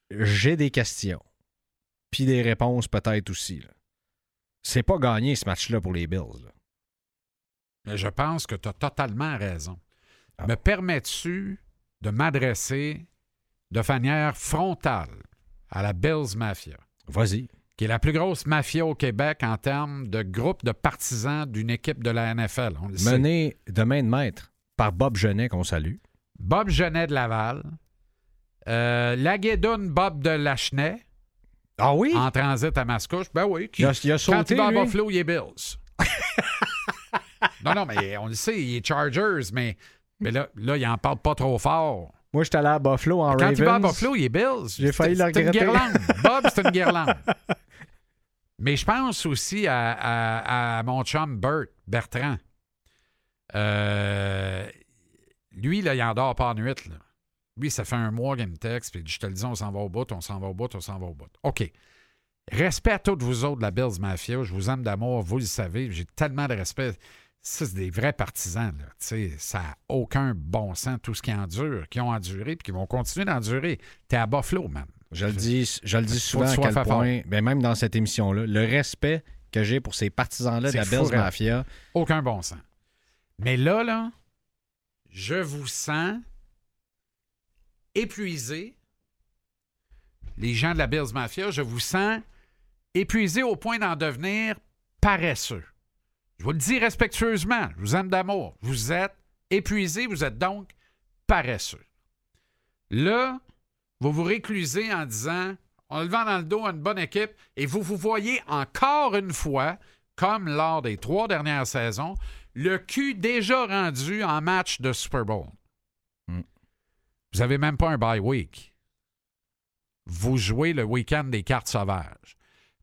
j'ai des questions. Puis des réponses peut-être aussi. C'est pas gagné ce match-là pour les Bills. là. Mais je pense que tu as totalement raison. Ah. Me permets-tu de m'adresser de manière frontale à la Bills Mafia, Vas-y. qui est la plus grosse mafia au Québec en termes de groupe de partisans d'une équipe de la NFL? On le sait. Mené de main de maître par Bob Genet, qu'on salue. Bob Genet de Laval, euh, Laguédoune Bob de Lachenay, Ah oui? en transit à Mascouche. Ben oui. Qui, Il a, il a quand sauté, il va à. Buffalo, il est Bills. [LAUGHS] non, non, mais on le sait, il est Chargers, mais, mais là, là, il en parle pas trop fort. Moi, j'étais allé à Buffalo en Quand Ravens. il va à Buffalo, il est Bills. J'ai failli le C'est une regretter. guirlande. [LAUGHS] Bob, c'est une guirlande. Mais je pense aussi à, à- à mon chum Bert, Bertrand. Euh, lui, là, il endort pas en nuit. Là. Lui, ça fait un mois qu'il me texte, puis je te le dis, on s'en va au bout, on s'en va au bout, on s'en va au bout. OK. Respect à tous vous autres de la Bills Mafia. Je vous aime d'amour, vous le savez. J'ai tellement de respect. Ça, c'est des vrais partisans. Là. Tu sais, ça n'a aucun bon sens, tout ce qui endure, qui ont enduré puis qui vont continuer d'endurer. T'es à Buffalo, man. Je le dis, je le dis souvent à quel point, ben même dans cette émission-là, le respect que j'ai pour ces partisans-là de la raide. Mafia. Aucun bon sens. Mais là, là, je vous sens épuisé. Les gens de la Bills Mafia, je vous sens épuisé au point d'en devenir paresseux. Je vous le dis respectueusement, je vous aime d'amour. Vous êtes épuisé, vous êtes donc paresseux. Là, vous vous réclusez en disant, en levant dans le dos à une bonne équipe, et vous vous voyez encore une fois, comme lors des trois dernières saisons, le cul déjà rendu en match de Super Bowl. Mm. Vous n'avez même pas un bye week. Vous jouez le week-end des cartes sauvages.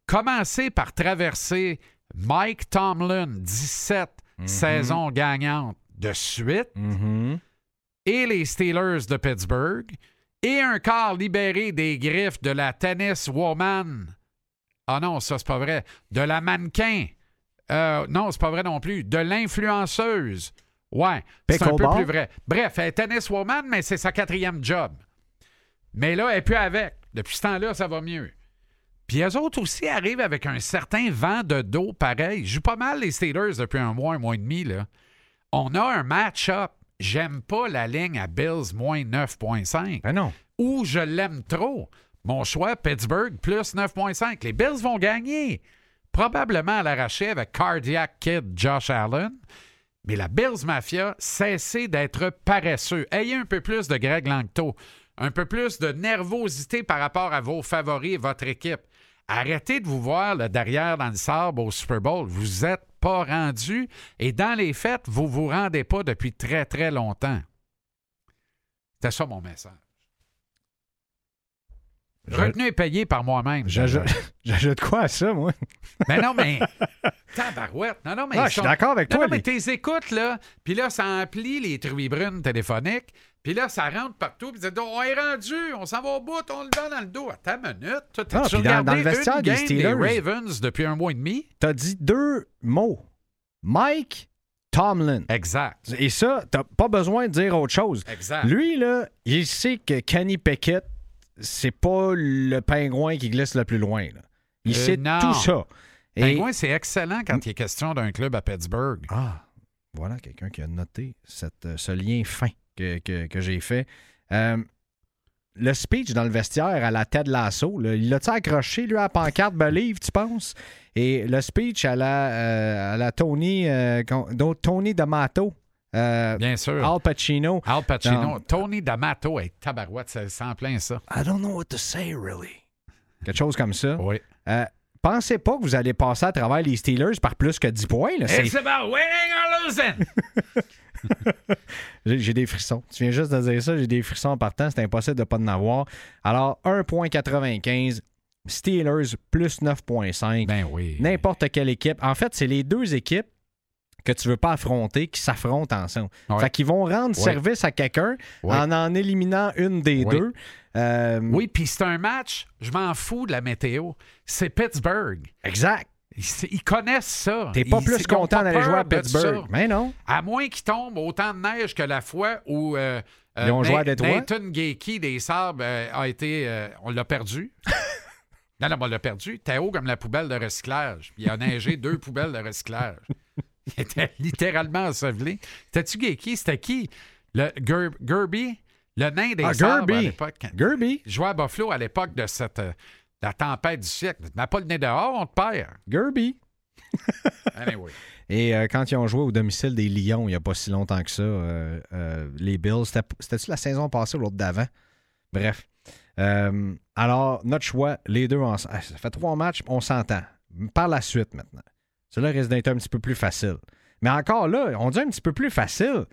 Commencez par traverser Mike Tomlin, 17 Mhm. saisons gagnantes de suite, Mhm. et les Steelers de Pittsburgh, et un quart libéré des griffes de la tennis woman. Ah non, ça c'est pas vrai. De la mannequin. Euh, non, c'est pas vrai non plus. De l'influenceuse. Ouais, c'est un peu plus vrai. Bref, elle est tennis woman, mais c'est sa quatrième job. Mais là, elle est plus avec. Depuis ce temps-là, ça va mieux. Puis eux autres aussi arrivent avec un certain vent de dos pareil. Je joue pas mal les Steelers depuis un mois, un mois et demi. Là. On a un match-up. J'aime pas la ligne à Bills moins 9.5 Ben non. ou je l'aime trop. Mon choix, Pittsburgh plus 9.5. Les Bills vont gagner. Probablement à l'arraché avec Cardiac Kid Josh Allen. Mais la Bills Mafia, cessez d'être paresseux. Ayez un peu plus de Greg Langto. Un peu plus de nervosité par rapport à vos favoris et votre équipe. Arrêtez de vous voir derrière dans le sable au Super Bowl. Vous n'êtes pas rendu et dans les fêtes, vous vous rendez pas depuis très, très longtemps. C'était ça mon message. Retenu et payé par moi-même. [LAUGHS] J'ajoute quoi à ça, moi? [LAUGHS] Mais non, mais. [LAUGHS] Tabarouette. Non, non, mais. Ah, je suis d'accord avec Non, toi. non, mais tes écoutes, là. Puis là, ça emplit les truies brunes téléphoniques. Puis là, ça rentre partout. Puis on est rendu. On s'en va au bout. On le donne dans le dos. Attends une minute. Toi, Ah, T'as-tu puis dans- dans le vestiaire une des game Steelers? Ravens depuis un mois et demi? T'as dit deux mots. Mike Tomlin. Exact. Et ça, t'as pas besoin de dire autre chose. Exact. Lui, là, il sait que Kenny Pickett, c'est pas le pingouin qui glisse le plus loin. là. Il Euh, sait non. tout ça. Et- Pingouin, c'est excellent quand il est question d'un club à Pittsburgh. Ah, voilà quelqu'un qui a noté cette, euh, ce lien fin que, que- que j'ai fait. Euh, le speech dans le vestiaire à la tête de l'assaut, là, il l'a-tu accroché, lui, à la pancarte Believe, tu penses? Et le speech à la, euh, à la Tony, euh, Tony D'Amato, euh, Bien sûr. Al Pacino. Al Pacino. Dans- Tony D'Amato est tabarouette. C'est c'est en plein ça. I don't know what to say, really. Quelque chose comme ça. Oui. Euh, pensez pas que vous allez passer à travers les Steelers par plus que 10 points. là. It's about winning or losing. [LAUGHS] [LAUGHS] J'ai des frissons. Tu viens juste de dire ça, j'ai des frissons en partant. C'est impossible de pas en avoir. Alors, 1,95. Steelers plus 9,5. ben oui. N'importe quelle équipe. En fait, c'est les deux équipes que tu veux pas affronter qui s'affrontent ensemble. Ouais. Fait qu'ils vont rendre Ouais. service à quelqu'un Ouais. en en éliminant une des deux. Euh, Oui, puis c'est un match, je m'en fous de la météo. C'est Pittsburgh. Exact. Ils, connaissent ça. T'es pas Ils- plus content d'aller jouer à Pittsburgh. Mais non. À moins qu'il tombe autant de neige que la fois où euh, euh, Ils ont joué à Détroit? Nathan Gakey des Sabres euh, a été. euh, on l'a perdu. [LAUGHS] non, non, on l'a perdu. T'es haut comme la poubelle de recyclage. Il a neigé [LAUGHS] deux poubelles de recyclage. Il était littéralement enseveli. T'as-tu Gakey? C'était qui? Le Ger- Gerby? Le nain des Ah, Sabres à l'époque. Gerby. Je jouais à Buffalo à l'époque de cette la tempête du siècle. Mais pas le nez dehors, on te perd. Gerby. [LAUGHS] Anyway. Et euh, quand ils ont joué au domicile des Lions il n'y a pas si longtemps que ça, euh, euh, les Bills, c'était- c'était-tu la saison passée ou l'autre d'avant? Bref. Alors, notre choix, les deux ensemble. Ah, Ça fait trois matchs, on s'entend. Par la suite maintenant. Cela risque d'être un petit peu plus facile. Mais encore là, on dit un petit peu plus facile.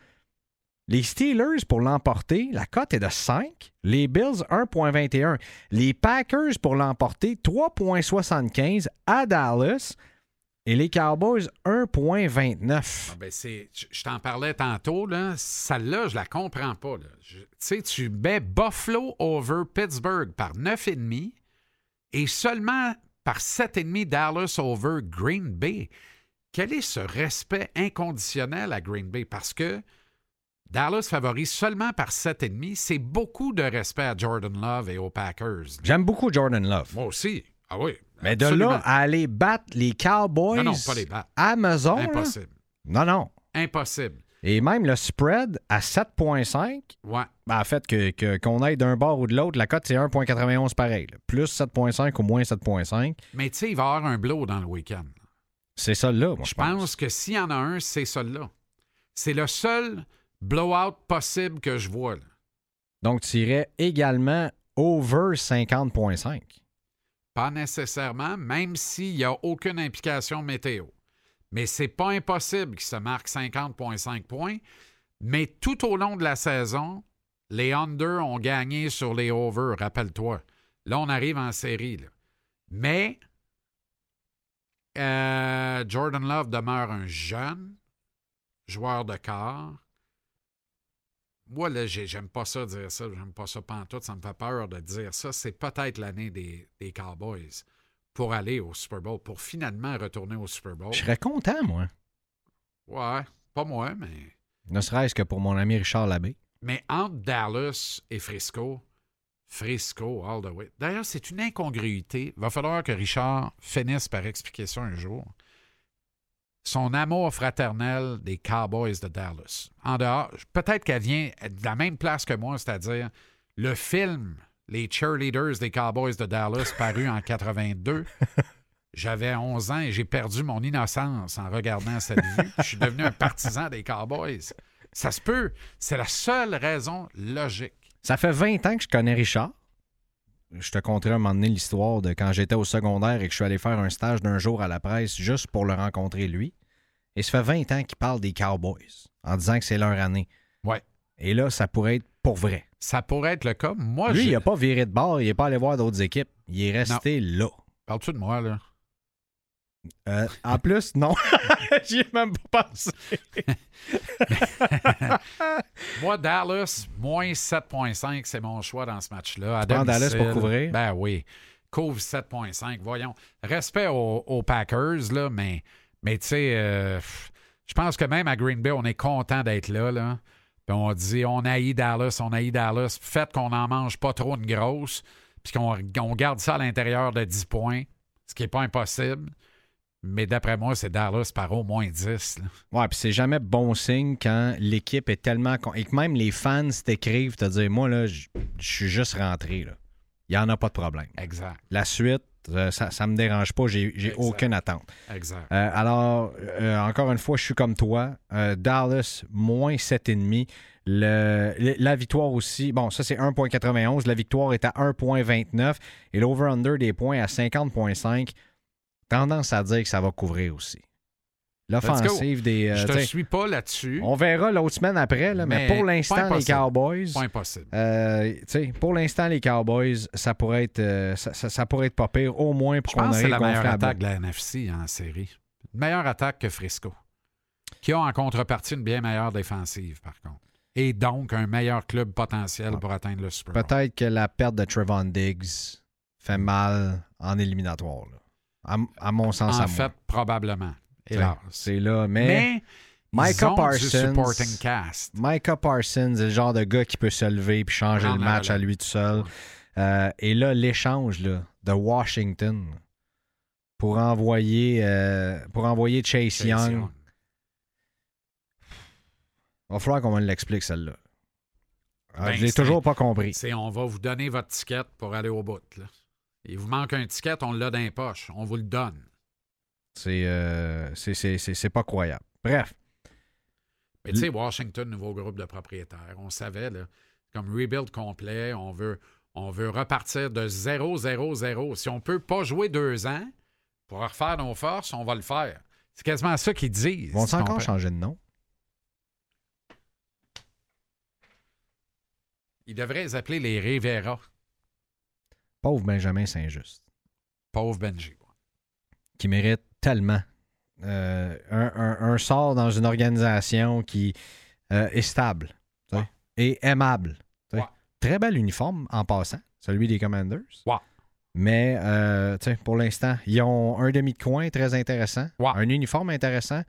Les Steelers, pour l'emporter, la cote est de 5. Les Bills, 1,21. Les Packers, pour l'emporter, 3,75 à Dallas. Et les Cowboys, 1,29. Ah ben je, t'en parlais tantôt, là. Celle-là, je la comprends pas. Tu sais, tu mets Buffalo over Pittsburgh par 9,5 et seulement par 7,5 Dallas over Green Bay. Quel est ce respect inconditionnel à Green Bay? Parce que Dallas favorise seulement par 7,5. C'est beaucoup de respect à Jordan Love et aux Packers. J'aime beaucoup Jordan Love. Moi aussi. Ah oui. Mais de là à aller battre les Cowboys Non, non, pas les battre. à Amazon, là, Impossible. non, non. Impossible. Et même le spread à 7,5, Ouais. ben, en fait, que- que- qu'on aille d'un bord ou de l'autre, la cote, c'est 1,91 pareil. là. Plus 7,5 ou moins 7,5. Mais tu sais, il va y avoir un blow dans le week-end. C'est ça là, moi, Je pense que s'il y en a un, c'est celui-là. C'est le seul blowout possible que je vois. là. Donc, tu irais également over 50,5. Pas nécessairement, même s'il n'y a aucune implication météo. Mais c'est pas impossible qu'il se marque 50,5 points. Mais tout au long de la saison, les under ont gagné sur les over, rappelle-toi. Là, on arrive en série. là. Mais euh, Jordan Love demeure un jeune joueur de quart. Moi, là, j'ai- j'aime pas ça dire ça. J'aime pas ça pantoute. Ça me fait peur de dire ça. C'est peut-être l'année des, des Cowboys pour aller au Super Bowl, pour finalement retourner au Super Bowl. Je serais content, moi. Ouais, pas moi, mais. Ne serait-ce que pour mon ami Richard Labbé. Mais entre Dallas et Frisco, Frisco all the way. D'ailleurs, c'est une incongruité. Il va falloir que Richard finisse par expliquer ça un jour. Son amour fraternel des Cowboys de Dallas. En dehors, peut-être qu'elle vient de la même place que moi, c'est-à-dire le film Les Cheerleaders des Cowboys de Dallas, [LAUGHS] paru en 82. J'avais 11 ans et j'ai perdu mon innocence en regardant cette vue. Je suis devenu un partisan des Cowboys. Ça se peut. C'est la seule raison logique. Ça fait 20 ans que je connais Richard. Je te conterai un moment donné l'histoire de quand j'étais au secondaire et que je suis allé faire un stage d'un jour à la presse juste pour le rencontrer lui. Et ça fait 20 ans qu'il parle des Cowboys en disant que c'est leur année. Ouais. Et là, ça pourrait être pour vrai. Ça pourrait être le cas. Moi, Lui, je... il n'a pas viré de bord, il n'est pas allé voir d'autres équipes. Il est resté là. Parles-tu de moi, là? Euh, en plus, non. [LAUGHS] J'y ai même pas pensé. [LAUGHS] Moi, Dallas, moins 7,5, c'est mon choix dans ce match-là. À prends Dallas domicile. pour couvrir? Ben oui. Couvre 7,5. Voyons. Respect aux, aux Packers, là, mais, mais tu sais, euh, je pense que même à Green Bay, on est content d'être là, là. Puis on dit, on haït Dallas, on haït Dallas. Faites qu'on n'en mange pas trop une grosse, puis qu'on on garde ça à l'intérieur de 10 points, ce qui n'est pas impossible. Mais d'après moi, c'est Dallas par au moins 10. là. Ouais, puis c'est jamais bon signe quand l'équipe est tellement. con- Et que même les fans t'écrivent, te dire Moi, là, je suis juste rentré. là. Il n'y en a pas de problème. Exact. La suite, euh, ça ne me dérange pas. J'ai aucune attente. Exact. Euh, alors, euh, encore une fois, je suis comme toi. Dallas, moins 7,5. Le, le- la victoire aussi, bon, ça c'est 1,91. La victoire est à 1,29. Et l'over-under des points à 50,5. Tendance à dire que ça va couvrir aussi. L'offensive des. euh, Je te suis pas là-dessus. on verra l'autre semaine après, là, mais, Mais pour l'instant, les. Cowboys. Pas impossible. euh, pour l'instant, les Cowboys, ça pourrait être, euh, ça, ça- ça pourrait être pas pire, au moins pour qu'on c'est la meilleure attaque de la NFC en série. Une meilleure attaque que Frisco. Qui a en contrepartie une bien meilleure défensive, par contre. Et donc un meilleur club potentiel Ah. pour atteindre le Super. Peut-être que la perte de Trevon Diggs fait mal en éliminatoire. là. À, à mon sens, à En moi. fait, probablement. Hélas. C'est là, mais, Mais, Micah Parsons- cast. Micah Parsons est le genre de gars qui peut se lever et changer le match à lui tout seul. Euh, et là, l'échange de Washington pour envoyer, euh, pour envoyer Chase, Chase Young. Young. Il va falloir qu'on l'explique, celle-là. Ah, Ben, je l'ai toujours pas compris. C'est on va vous donner votre ticket pour aller au bout. Là. Il vous manque un ticket, on l'a dans les poches. On vous le donne. C'est euh, c'est- pas croyable. Bref, Mais tu sais, Washington, nouveau groupe de propriétaires, on savait, là, comme rebuild complet, on veut, on veut repartir de 0-0-0. Si on peut pas jouer deux ans pour refaire nos forces, on va le faire. C'est quasiment ça qu'ils disent. vont-ils tu encore changer de nom? Il devrait les appeler les Rivera. Pauvre Benjamin Saint-Just, Pauvre Benji. qui mérite tellement euh, un, un- un sort dans une organisation qui euh, est stable Ouais. et aimable. Ouais. Très bel uniforme en passant, celui des Commanders. Ouais. Mais euh, pour l'instant, ils ont un demi de coin très intéressant, un uniforme intéressant,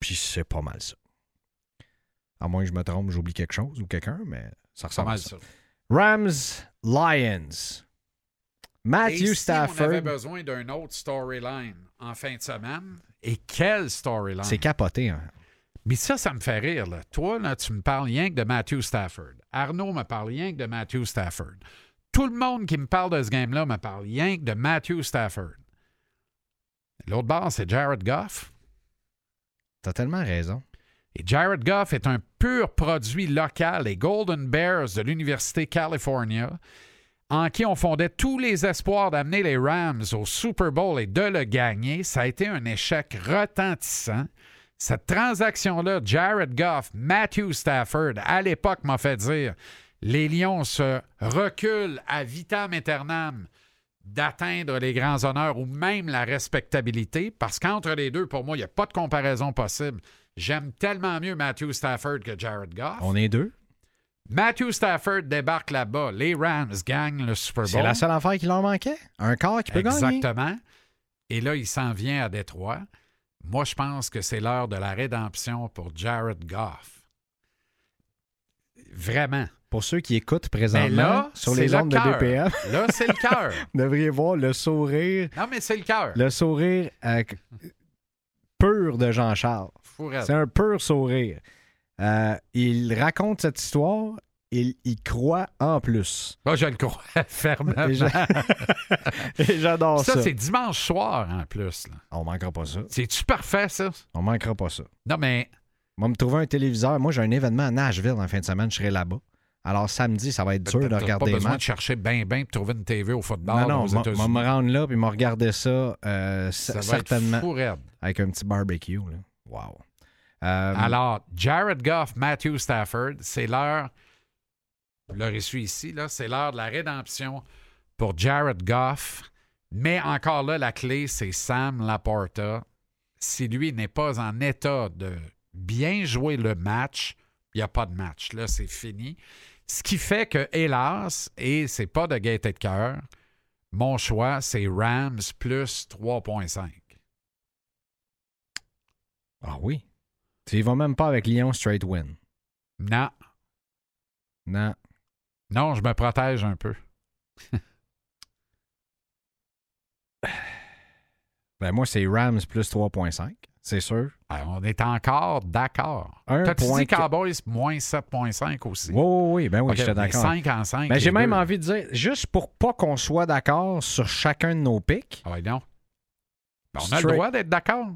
puis c'est pas mal ça. À moins que je me trompe, j'oublie quelque chose ou quelqu'un, mais ça Pas ressemble à mal ça. ça. Rams, Lions. Et Matthew si on avait Stafford. besoin d'un autre storyline en fin de semaine, et quelle storyline? C'est capoté. Hein? Mais ça, ça me fait rire. Là. Toi, là, tu me parles rien que de Matthew Stafford. Arnaud me parle rien que de Matthew Stafford. Tout le monde qui me parle de ce game-là me parle rien que de Matthew Stafford. L'autre bord, c'est Jared Goff. T'as tellement raison. Et Jared Goff est un pur produit local les Golden Bears de l'Université California, en qui on fondait tous les espoirs d'amener les Rams au Super Bowl et de le gagner. Ça a été un échec retentissant. Cette transaction-là, Jared Goff, Matthew Stafford, à l'époque m'a fait dire les Lions se reculent à vitam aeternam d'atteindre les grands honneurs ou même la respectabilité, parce qu'entre les deux, pour moi, il n'y a pas de comparaison possible. J'aime tellement mieux Matthew Stafford que Jared Goff. On est deux. Matthew Stafford débarque là-bas. Les Rams gagnent le Super Bowl. C'est la seule affaire qui leur manquait? Un corps qui peut gagner? Exactement. Et là, il s'en vient à Détroit. Moi, je pense que c'est l'heure de la rédemption pour Jared Goff. Vraiment. Pour ceux qui écoutent présentement là, sur les le ondes de. BPM, Là, c'est le cœur. [LAUGHS] vous devriez voir le sourire, Non, mais c'est le cœur. le sourire euh, pur de Jean-Charles. C'est un pur sourire. Euh, il raconte cette histoire, il y croit en plus. Moi, je le crois [LAUGHS] fermement. Et j'a- [LAUGHS] Et j'adore ça. Ça, c'est dimanche soir en plus. là. On manquera pas ça. C'est-tu parfait, ça? On manquera pas ça. Non, mais On va me trouver un téléviseur. Moi, j'ai un événement à Nashville en fin de semaine. Je serai là-bas. Alors, samedi, ça va être dur de regarder pas besoin de chercher bien, bien pour trouver une TV au football Non, non, aux États-Unis. me rendre là puis me regarder ça, euh, Ça c- va certainement être fou raide. avec un petit barbecue. Là. Wow. Euh, Alors, Jared Goff, Matthew Stafford, c'est l'heure, vous l'aurez su ici, là, c'est l'heure de la rédemption pour Jared Goff. Mais encore là, la clé, c'est Sam Laporta. Si lui n'est pas en état de bien jouer le match, il n'y a pas de match. Là, c'est fini. Ce qui fait que, hélas, et c'est pas de gaieté de cœur, mon choix, c'est Rams plus 3,5. Ah oui. Tu vas même pas avec Lyon straight win. Non, Non. non, je me protège un peu. [SIGHS] Ben moi, c'est Rams plus 3.5, c'est sûr. Ah, on est encore d'accord. Un T'as-tu dit Cowboys moins 7,5 aussi? Oui, oui, oui. Ben oui, Ok, j'étais mais d'accord. 5 en 5. Ben, j'ai même envie de dire, juste pour pas qu'on soit d'accord sur chacun de nos pics, Ah ouais, non. Ben, on a Straight- le droit d'être d'accord.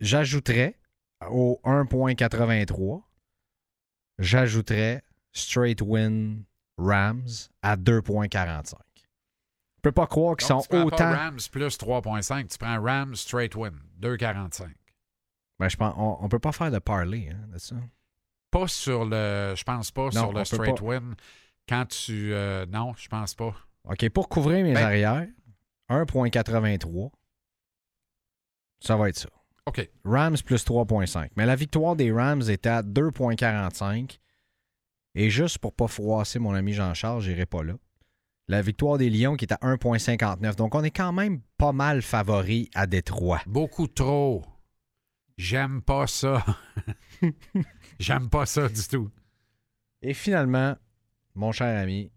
J'ajouterais au 1.83, j'ajouterais straight win Rams à 2.45. Je peux pas croire qu'ils sont tu prends autant. pas Rams plus 3,5. Tu prends Rams straight win, 2,45. Ben, je pense, on, on peut pas faire de parlay hein, de ça. Pas sur le. Je pense pas Non, sur le straight pas. win. Quand tu. euh, non, je pense pas. OK, pour couvrir mes Ben- arrières, 1.83, ça va être ça. OK. Rams plus 3.5. Mais la victoire des Rams était à 2.45. Et juste pour pas froisser mon ami Jean-Charles, j'irai pas là. La victoire des Lions qui est à 1.59. Donc on est quand même pas mal favori à Détroit. Beaucoup trop. J'aime pas ça. [LAUGHS] J'aime pas ça du tout. Et finalement, mon cher ami,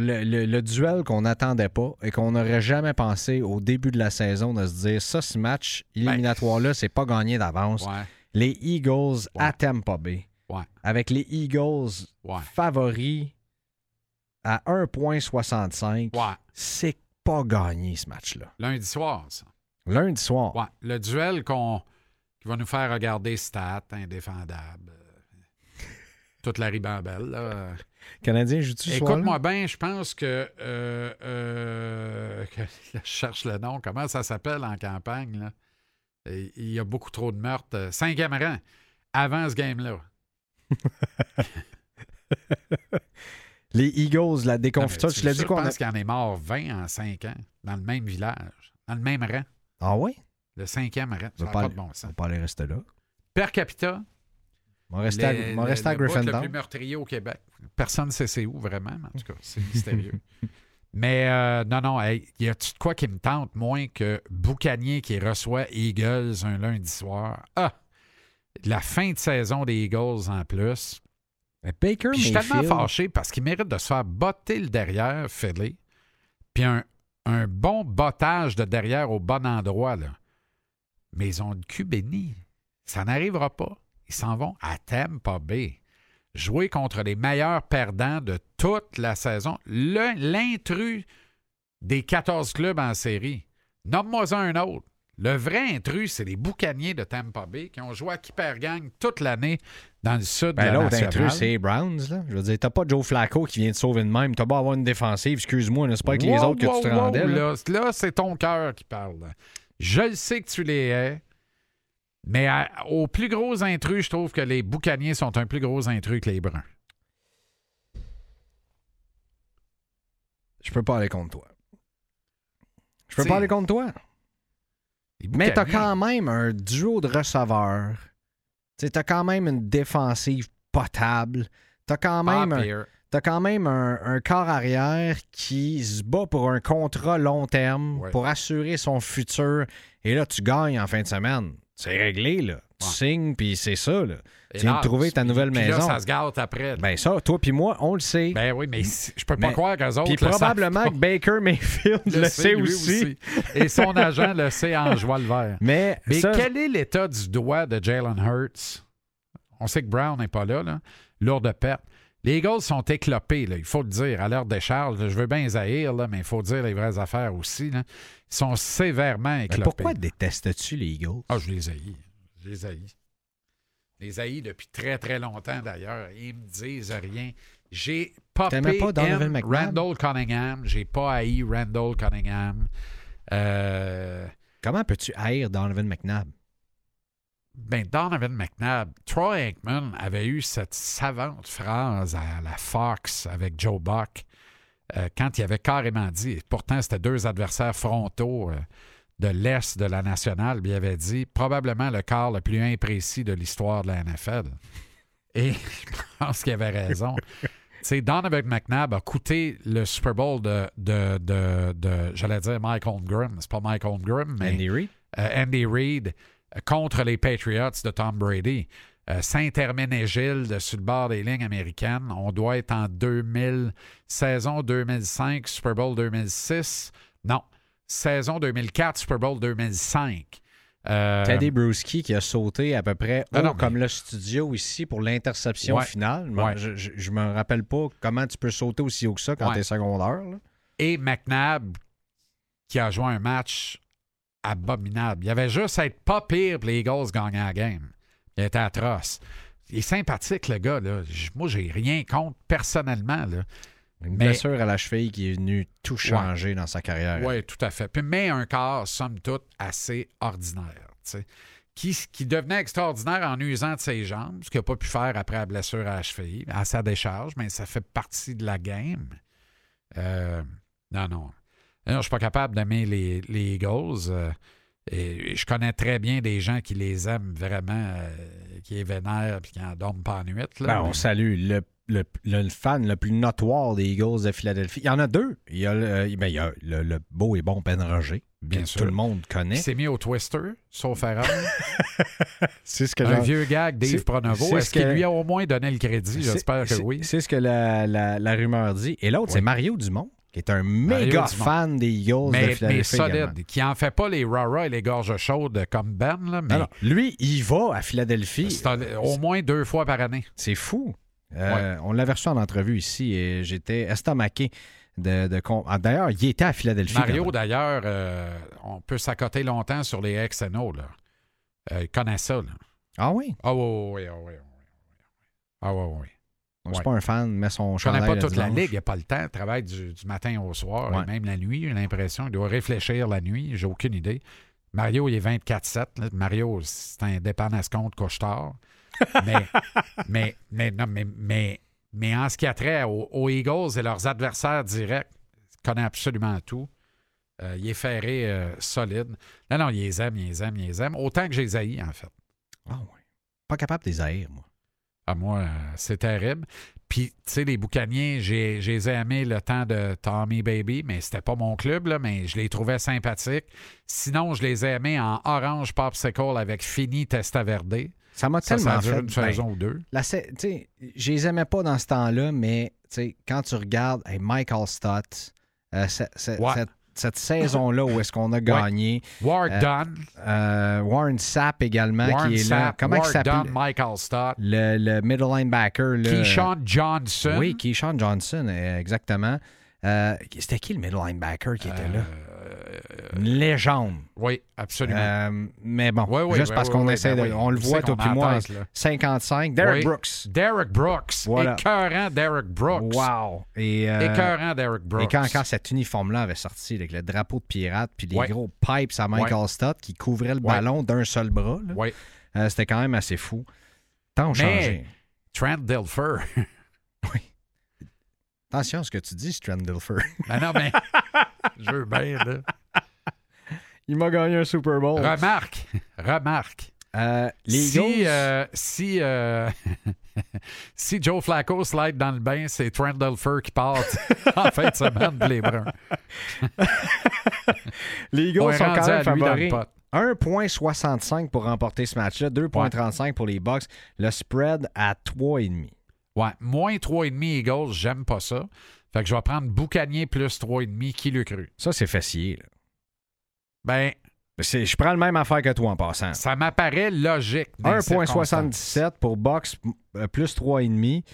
le, le- le duel qu'on n'attendait pas et qu'on n'aurait jamais pensé au début de la saison de se dire ça, ce match éliminatoire-là, c'est pas gagné d'avance. Ouais. Les Eagles Ouais. à Tampa Bay. Ouais. Avec les Eagles favoris à 1,65, Ouais. c'est pas gagné ce match-là. Lundi soir, ça. Lundi soir. Le duel qu'on qui va nous faire regarder stats indéfendables. Toute la ribambelle. là. Canadien joue-tu ce soir-là? Écoute-moi bien, je pense que, euh, euh, [LAUGHS] que- Je cherche le nom. Comment ça s'appelle en campagne? Là? Et Il y a beaucoup trop de meurtres. Cinquième rang, avant ce game-là. [LAUGHS] Les Eagles, la déconfiture, tu l'as dit Je quoi? on a- pense qu'il en est mort 20 en 5 ans, dans le même village, dans le même rang, Ah oui? le cinquième rang. Ça On n'a va pas pas, de bon on sens. va pas aller rester là. Per capita, On va rester à, le- à le- le plus meurtrier au Québec. Personne ne sait c'est où vraiment, mais en tout cas, [LAUGHS] c'est mystérieux. mais euh, non, non, hey, y a-tu de quoi qui me tente moins que Boucanier qui reçoit Eagles un lundi soir? Ah! La fin de saison des Eagles en plus. Mais Baker Puis je suis tellement fâché parce qu'il mérite de se faire botter le derrière, Philly. Puis un, un bon bottage de derrière au bon endroit, là. Mais ils ont le cul béni. Ça n'arrivera pas. Ils s'en vont à Tampa Bay. Jouer contre les meilleurs perdants de toute la saison. L'intrus des 14 clubs en série. Nomme-moi un autre. Le vrai intrus, c'est les boucaniers de Tampa Bay qui ont joué à Keeper Gang toute l'année dans le sud de Ben, la l'autre intrus, c'est les Browns. Là. Je veux dire, t'as pas Joe Flacco qui vient te sauver de même. T'as pas avoir une défensive. Excuse-moi, là, c'est pas avec les Wow, autres que tu te wow, rendais. là. Là, c'est ton cœur qui parle. Je le sais que tu les hais, mais à- au plus gros intrus, je trouve que les boucaniers sont un plus gros intrus que les bruns. Je peux pas aller contre toi. Je peux T'sais, pas aller contre toi. Mais t'as quand même un duo de receveurs. Tu as quand même une défensive potable. T'as quand même, un, t'as quand même un, un corps arrière qui se bat pour un contrat long terme Ouais. pour assurer son futur. Et là, tu gagnes en fin de semaine. C'est réglé, là. Tu Ouais. signes, puis c'est ça, là. Tu viens de trouver ta nouvelle maison. Là, ça se gâte après. Ben, Ben ça, toi puis moi, on le sait. oui, mais je peux pas Mais- croire qu'eux autres puis le probablement que Baker Mayfield le, sait lui aussi. Et son agent le sait en jouant le vert. Mais, Mais ça, quel est l'état du doigt de Jalen Hurts? On sait que Brown n'est pas là, là. Lourde perte. Les Eagles sont éclopés, là, il faut le dire, à l'heure des charges. Je veux bien les haïr, là, mais il faut dire les vraies affaires aussi. là. Ils sont sévèrement Mais éclopés. pourquoi détestes-tu les Eagles? Ah, je les haïs. Je les haïs. Je les haïs depuis très, très longtemps, d'ailleurs. Ils me disent rien. J'ai pas Donovan in McNabb? Randall Cunningham. J'ai pas haï Randall Cunningham. Euh, Comment peux-tu haïr Donovan McNabb? Ben, Donovan McNabb, Troy Aikman avait eu cette savante phrase à la Fox avec Joe Buck euh, quand il avait carrément dit, pourtant c'était deux adversaires frontaux euh, de l'Est de la nationale, il avait dit probablement le quart le plus imprécis de l'histoire de la NFL. Et [LAUGHS] je pense qu'il avait raison. Tu sais, Donovan McNabb a coûté le Super Bowl de, de, de, de- j'allais dire Mike Holmgren. C'est pas Mike Holmgren, mais Andy Reid? euh, Andy Reid contre les Patriots de Tom Brady. Euh, Saint-Herménégilde sur le bord des lignes américaines. On doit être en 2000, saison 2005, Super Bowl 2006. Non, saison 2004, Super Bowl 2005. Euh, Teddy Bruschi qui a sauté à peu près Ah haut non, comme le studio ici pour l'interception Ouais. finale. Ouais. Je, je me rappelle pas comment tu peux sauter aussi haut que ça quand Ouais. t'es secondaire. là. et McNabb qui a joué un match abominable. Il avait juste à être pas pire pour les Eagles gagner la game. Il était atroce. Il est sympathique, le gars. Là. Moi, j'ai rien contre personnellement. Là. Une Mais- blessure à la cheville qui est venue tout changer dans sa carrière. Oui, tout à fait. Puis, mais un corps, somme toute, assez ordinaire. Qui, qui devenait extraordinaire en usant de ses jambes, ce qu'il n'a pas pu faire après la blessure à la cheville, à sa décharge, mais ça fait partie de la game. Euh, non, non. Non, je ne suis pas capable d'aimer les, les Eagles. euh, et je connais très bien des gens qui les aiment vraiment, euh, qui les vénèrent et qui en dorment pas en nuit. là. Ben, on salue le, le- le fan le plus notoire des Eagles de Philadelphie. Il y en a deux. Il y a, le, euh, ben, il y a le, le beau et bon Ben Roger, Bien que sûr. tout le monde connaît. s'est mis au Twister, sauf erreur. [LAUGHS] C'est ce que Un vieux gag d'Yves c'est- Pronovo. Est-ce ce qu'il lui a au moins donné le crédit? J'espère que oui. C'est ce que la, la- la rumeur dit. Et l'autre, Oui. c'est Mario Dumont, qui est un méga fan des Eagles de Mais, mais Philadelphie. solide, qui en fait pas les rara et les gorges chaudes comme Ben, là, mais. Lui, il va à Philadelphie. un- au moins deux fois par année. C'est fou. Euh, On l'avait reçu en entrevue ici et j'étais estomaqué de. de con- ah, D'ailleurs, il était à Philadelphie. Mario, d'ailleurs, euh, on peut s'accoter longtemps sur les XNO. Là. Euh, il connaît ça. Là. Ah oui? Ah oui, oui, oui, oui, oui. Ah oui, oui. Ouais. C'est pas un fan, mais son Je connais pas toute la ligue, il n'a pas le temps. Il travaille du, du matin au soir, Ouais. et même la nuit, j'ai l'impression. Il doit réfléchir la nuit, j'ai aucune idée. Mario, il est 24-7. là. Mario, c'est un dépendance compte couche-tard. [LAUGHS] mais, mais, mais, non, mais, mais, mais en ce qui a trait aux, aux Eagles et leurs adversaires directs, il connaît absolument tout. Euh, il est ferré euh, solide. Non, non, il les aime, il les aime, il les aime. Autant que j'ai les haïs, en fait. Ah ouais. Pas capable de les haïr, moi. À moi, euh, c'est terrible. Puis, tu sais, les boucaniers, j'ai, je les ai aimés le temps de Tommy Baby, mais c'était pas mon club, là, mais je les trouvais sympathiques. Sinon, je les ai aimés en orange popsicle avec Fini Testaverde. Ça m'a Ça, ça tellement a duré fait. une ben, saison ou deux. la sa- tu sais, je les aimais pas dans ce temps-là, mais tu sais, quand tu regardes hey, Michael Stott, euh, Ouais. cette, cette saison-là où est-ce qu'on a gagné, Ward Euh, Dunn, euh, Warren Sapp également Warren qui est là. Comment il s'appelle? Michael Stott, Le, le middle linebacker. Là, Keyshawn Johnson. Oui, Keyshawn Johnson, exactement. Euh, C'était qui le middle linebacker qui était là? Une légende. oui, absolument. Euh, mais bon, Oui, oui, juste oui, parce oui, qu'on oui, essaie ben de. oui. On le voit, toi puis moi, la tête, là. 55. Derek Oui. Brooks. Derek Brooks. Voilà. Écœurant Derek Brooks. Wow. Et, euh, Écœurant Derek Brooks. et quand, quand cet uniforme-là avait sorti, avec le drapeau de pirate, puis les gros pipes à Michael Stott qui couvraient le ballon d'un seul bras, Oui. euh, c'était quand même assez fou. Tant changé. Trent Dilfer. Attention à ce que tu dis, Strandilfer. [LAUGHS] ben non, mais. Je veux bien, là. Il m'a gagné un Super Bowl. Remarque. Remarque. Euh, les si, Eagles- euh, si, euh, [LAUGHS] si Joe Flacco slide dans le bain, c'est Trent Dilfer qui part [LAUGHS] en fin de semaine pour les Bruns. Les Eagles sont quand même favoris. pot. 1,65 pour remporter ce match-là, 2,35 pour les Bucks. Le spread à 3,5. Ouais, moins 3,5 Eagles, j'aime pas ça. Fait que je vais prendre Boucanier plus 3,5, qui le cru? Ça, c'est là. Ben, C'est- Je prends le même affaire que toi en passant. ça m'apparaît logique. dans les circonstances. 1,77 pour Bucks euh, plus 3,5.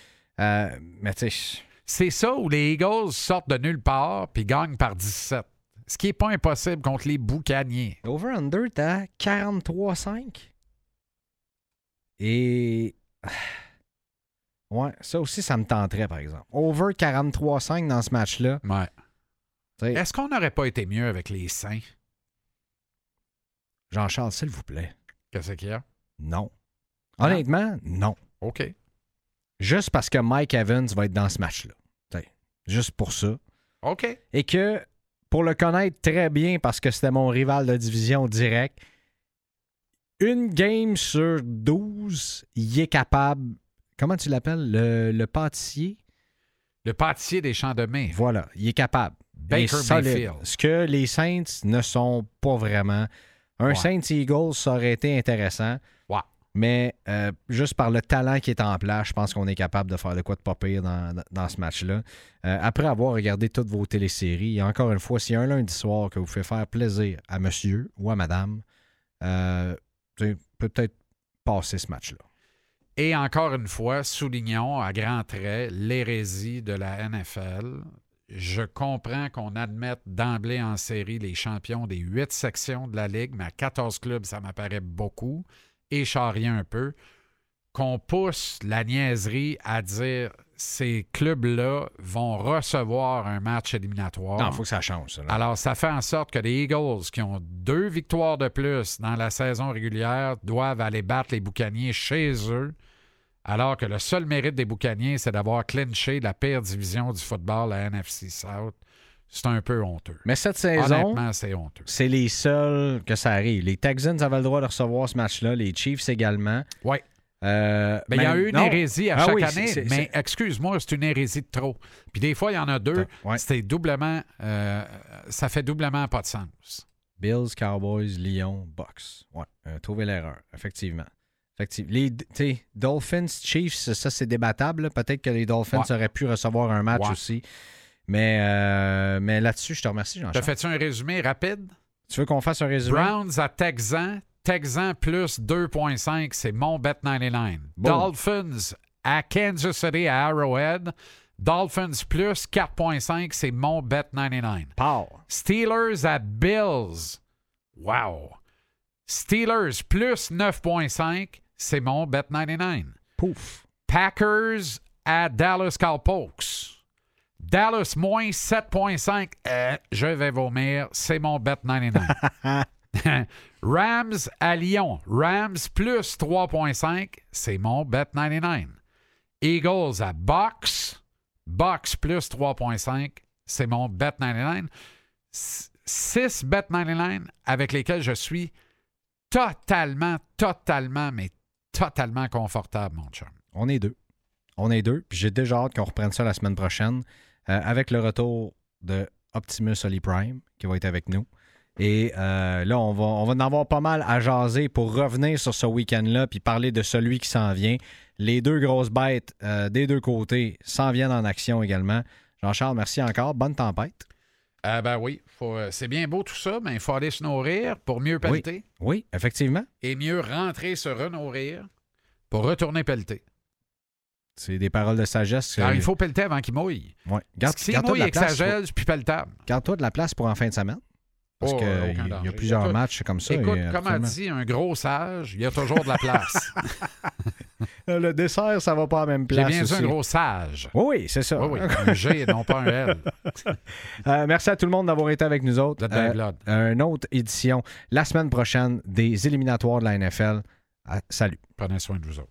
Euh, mais tu sais, C'est ça où les Eagles sortent de nulle part puis gagnent par 17. Ce qui n'est pas impossible contre les Boucaniers. over-under, t'as 43,5. Et. Ouais, ça aussi, ça me tenterait, par exemple. Over 43,5 dans ce match-là. Ouais. Est-ce qu'on n'aurait pas été mieux avec les Saints? Jean-Charles, s'il vous plaît. Qu'est-ce qu'il y a? Non. Honnêtement, non. OK. Juste parce que Mike Evans va être dans ce match-là. Juste pour ça. OK. Et que, pour le connaître très bien, parce que c'était mon rival de division direct, une game sur 12, il est capable. Comment tu l'appelles? Le, le pâtissier? Le pâtissier des champs de mai. Voilà, il est capable. Baker est. Mayfield. Ce que les Saints ne sont pas vraiment. Un Ouais. Saints Eagles, ça aurait été intéressant. Ouais. Mais euh, juste par le talent qui est en place, je pense qu'on est capable de faire de quoi de pas pire dans, dans- dans ce match-là. Euh, après avoir regardé toutes vos téléséries, encore une fois, s'il y a un lundi soir que vous fait faire plaisir à monsieur ou à madame, euh, peut-être passer ce match-là. Et encore une fois, soulignons à grands traits l'hérésie de la NFL. Je comprends qu'on admette d'emblée en série les champions des huit sections de la Ligue, mais à 14 clubs, ça m'apparaît beaucoup, et charrier un peu. Qu'on pousse la niaiserie à dire ces clubs-là vont recevoir un match éliminatoire. Non, il faut que ça change. Ça. Alors, ça fait en sorte que les Eagles, qui ont deux victoires de plus dans la saison régulière, doivent aller battre les Boucaniers chez eux, alors que le seul mérite des Boucaniers, c'est d'avoir clinché la pire division du football, la NFC South. C'est un peu honteux. Mais cette saison, c'est honteux. c'est les seuls que ça arrive. Les Texans avaient le droit de recevoir ce match-là, les Chiefs également. Oui. Euh, Mais il y a eu une non. hérésie à Ah chaque oui, année, c'est- c'est- mais excuse-moi, c'est une hérésie de trop. Puis des fois, il y en a deux, Ouais. c'était doublement, euh, ça fait doublement pas de sens. Bills, Cowboys, Lions, Bucks. Ouais, euh, trouver l'erreur, effectivement. Effectivement. Les Dolphins, Chiefs, ça, c'est débattable. Peut-être que les Dolphins Ouais. auraient pu recevoir un match Ouais. aussi. Mais, euh, mais là-dessus, je te remercie, Te Jean-Charles. fais-tu un résumé rapide? Tu veux qu'on fasse un résumé? Browns à Texans. Texans plus 2,5, c'est mon bet 99. Bon. Dolphins à Kansas City à Arrowhead. Dolphins plus 4,5, c'est mon bet 99. Pow. Steelers à Bills. Wow. Steelers plus 9,5, c'est mon bet 99. Pouf. Packers à Dallas Cowpokes. Dallas moins 7,5. Euh, je vais vomir. C'est mon bet 99. [LAUGHS] Rams à Lyon. Rams plus 3.5, c'est mon bet 99. Eagles à Box. Box plus 3.5, c'est mon bet 99. 6 bet 99 avec lesquels je suis totalement, totalement, mais totalement confortable, mon chum. On est deux. On est deux. Puis j'ai déjà hâte qu'on reprenne ça la semaine prochaine euh, avec le retour de Optimus Oli Prime qui va être avec nous. Et euh, là, on va, on en avoir pas mal à jaser pour revenir sur ce week-end-là puis parler de celui qui s'en vient. Les deux grosses bêtes euh, des deux côtés s'en viennent en action également. Jean-Charles, merci encore. Bonne tempête. Ah ben oui, euh, c'est bien beau tout ça, mais il faut aller se nourrir pour mieux pelleter Oui, effectivement. et mieux rentrer se renourrir pour retourner pelleter. C'est des paroles de sagesse. Il faut pelleter avant qu'il mouille. Parce Garde, s'il mouille et que ça gèle, c'est plus pelletable. Garde-toi de la place pour en fin de semaine. Parce Oh, qu'il y, a- y plusieurs Écoute- matchs comme ça. Écoute, et, comme a dit un gros sage, il y a toujours de la place. [LAUGHS] Euh, Le dessert, ça va pas à la même J'ai place. bien dit aussi. un gros sage. Oui, oui, c'est ça. Oui, oui, un G et non pas un L. [LAUGHS] Euh, merci à tout le monde d'avoir été avec nous autres. Euh, une autre édition la semaine prochaine des éliminatoires de la NFL. Salut. Prenez soin de vous autres.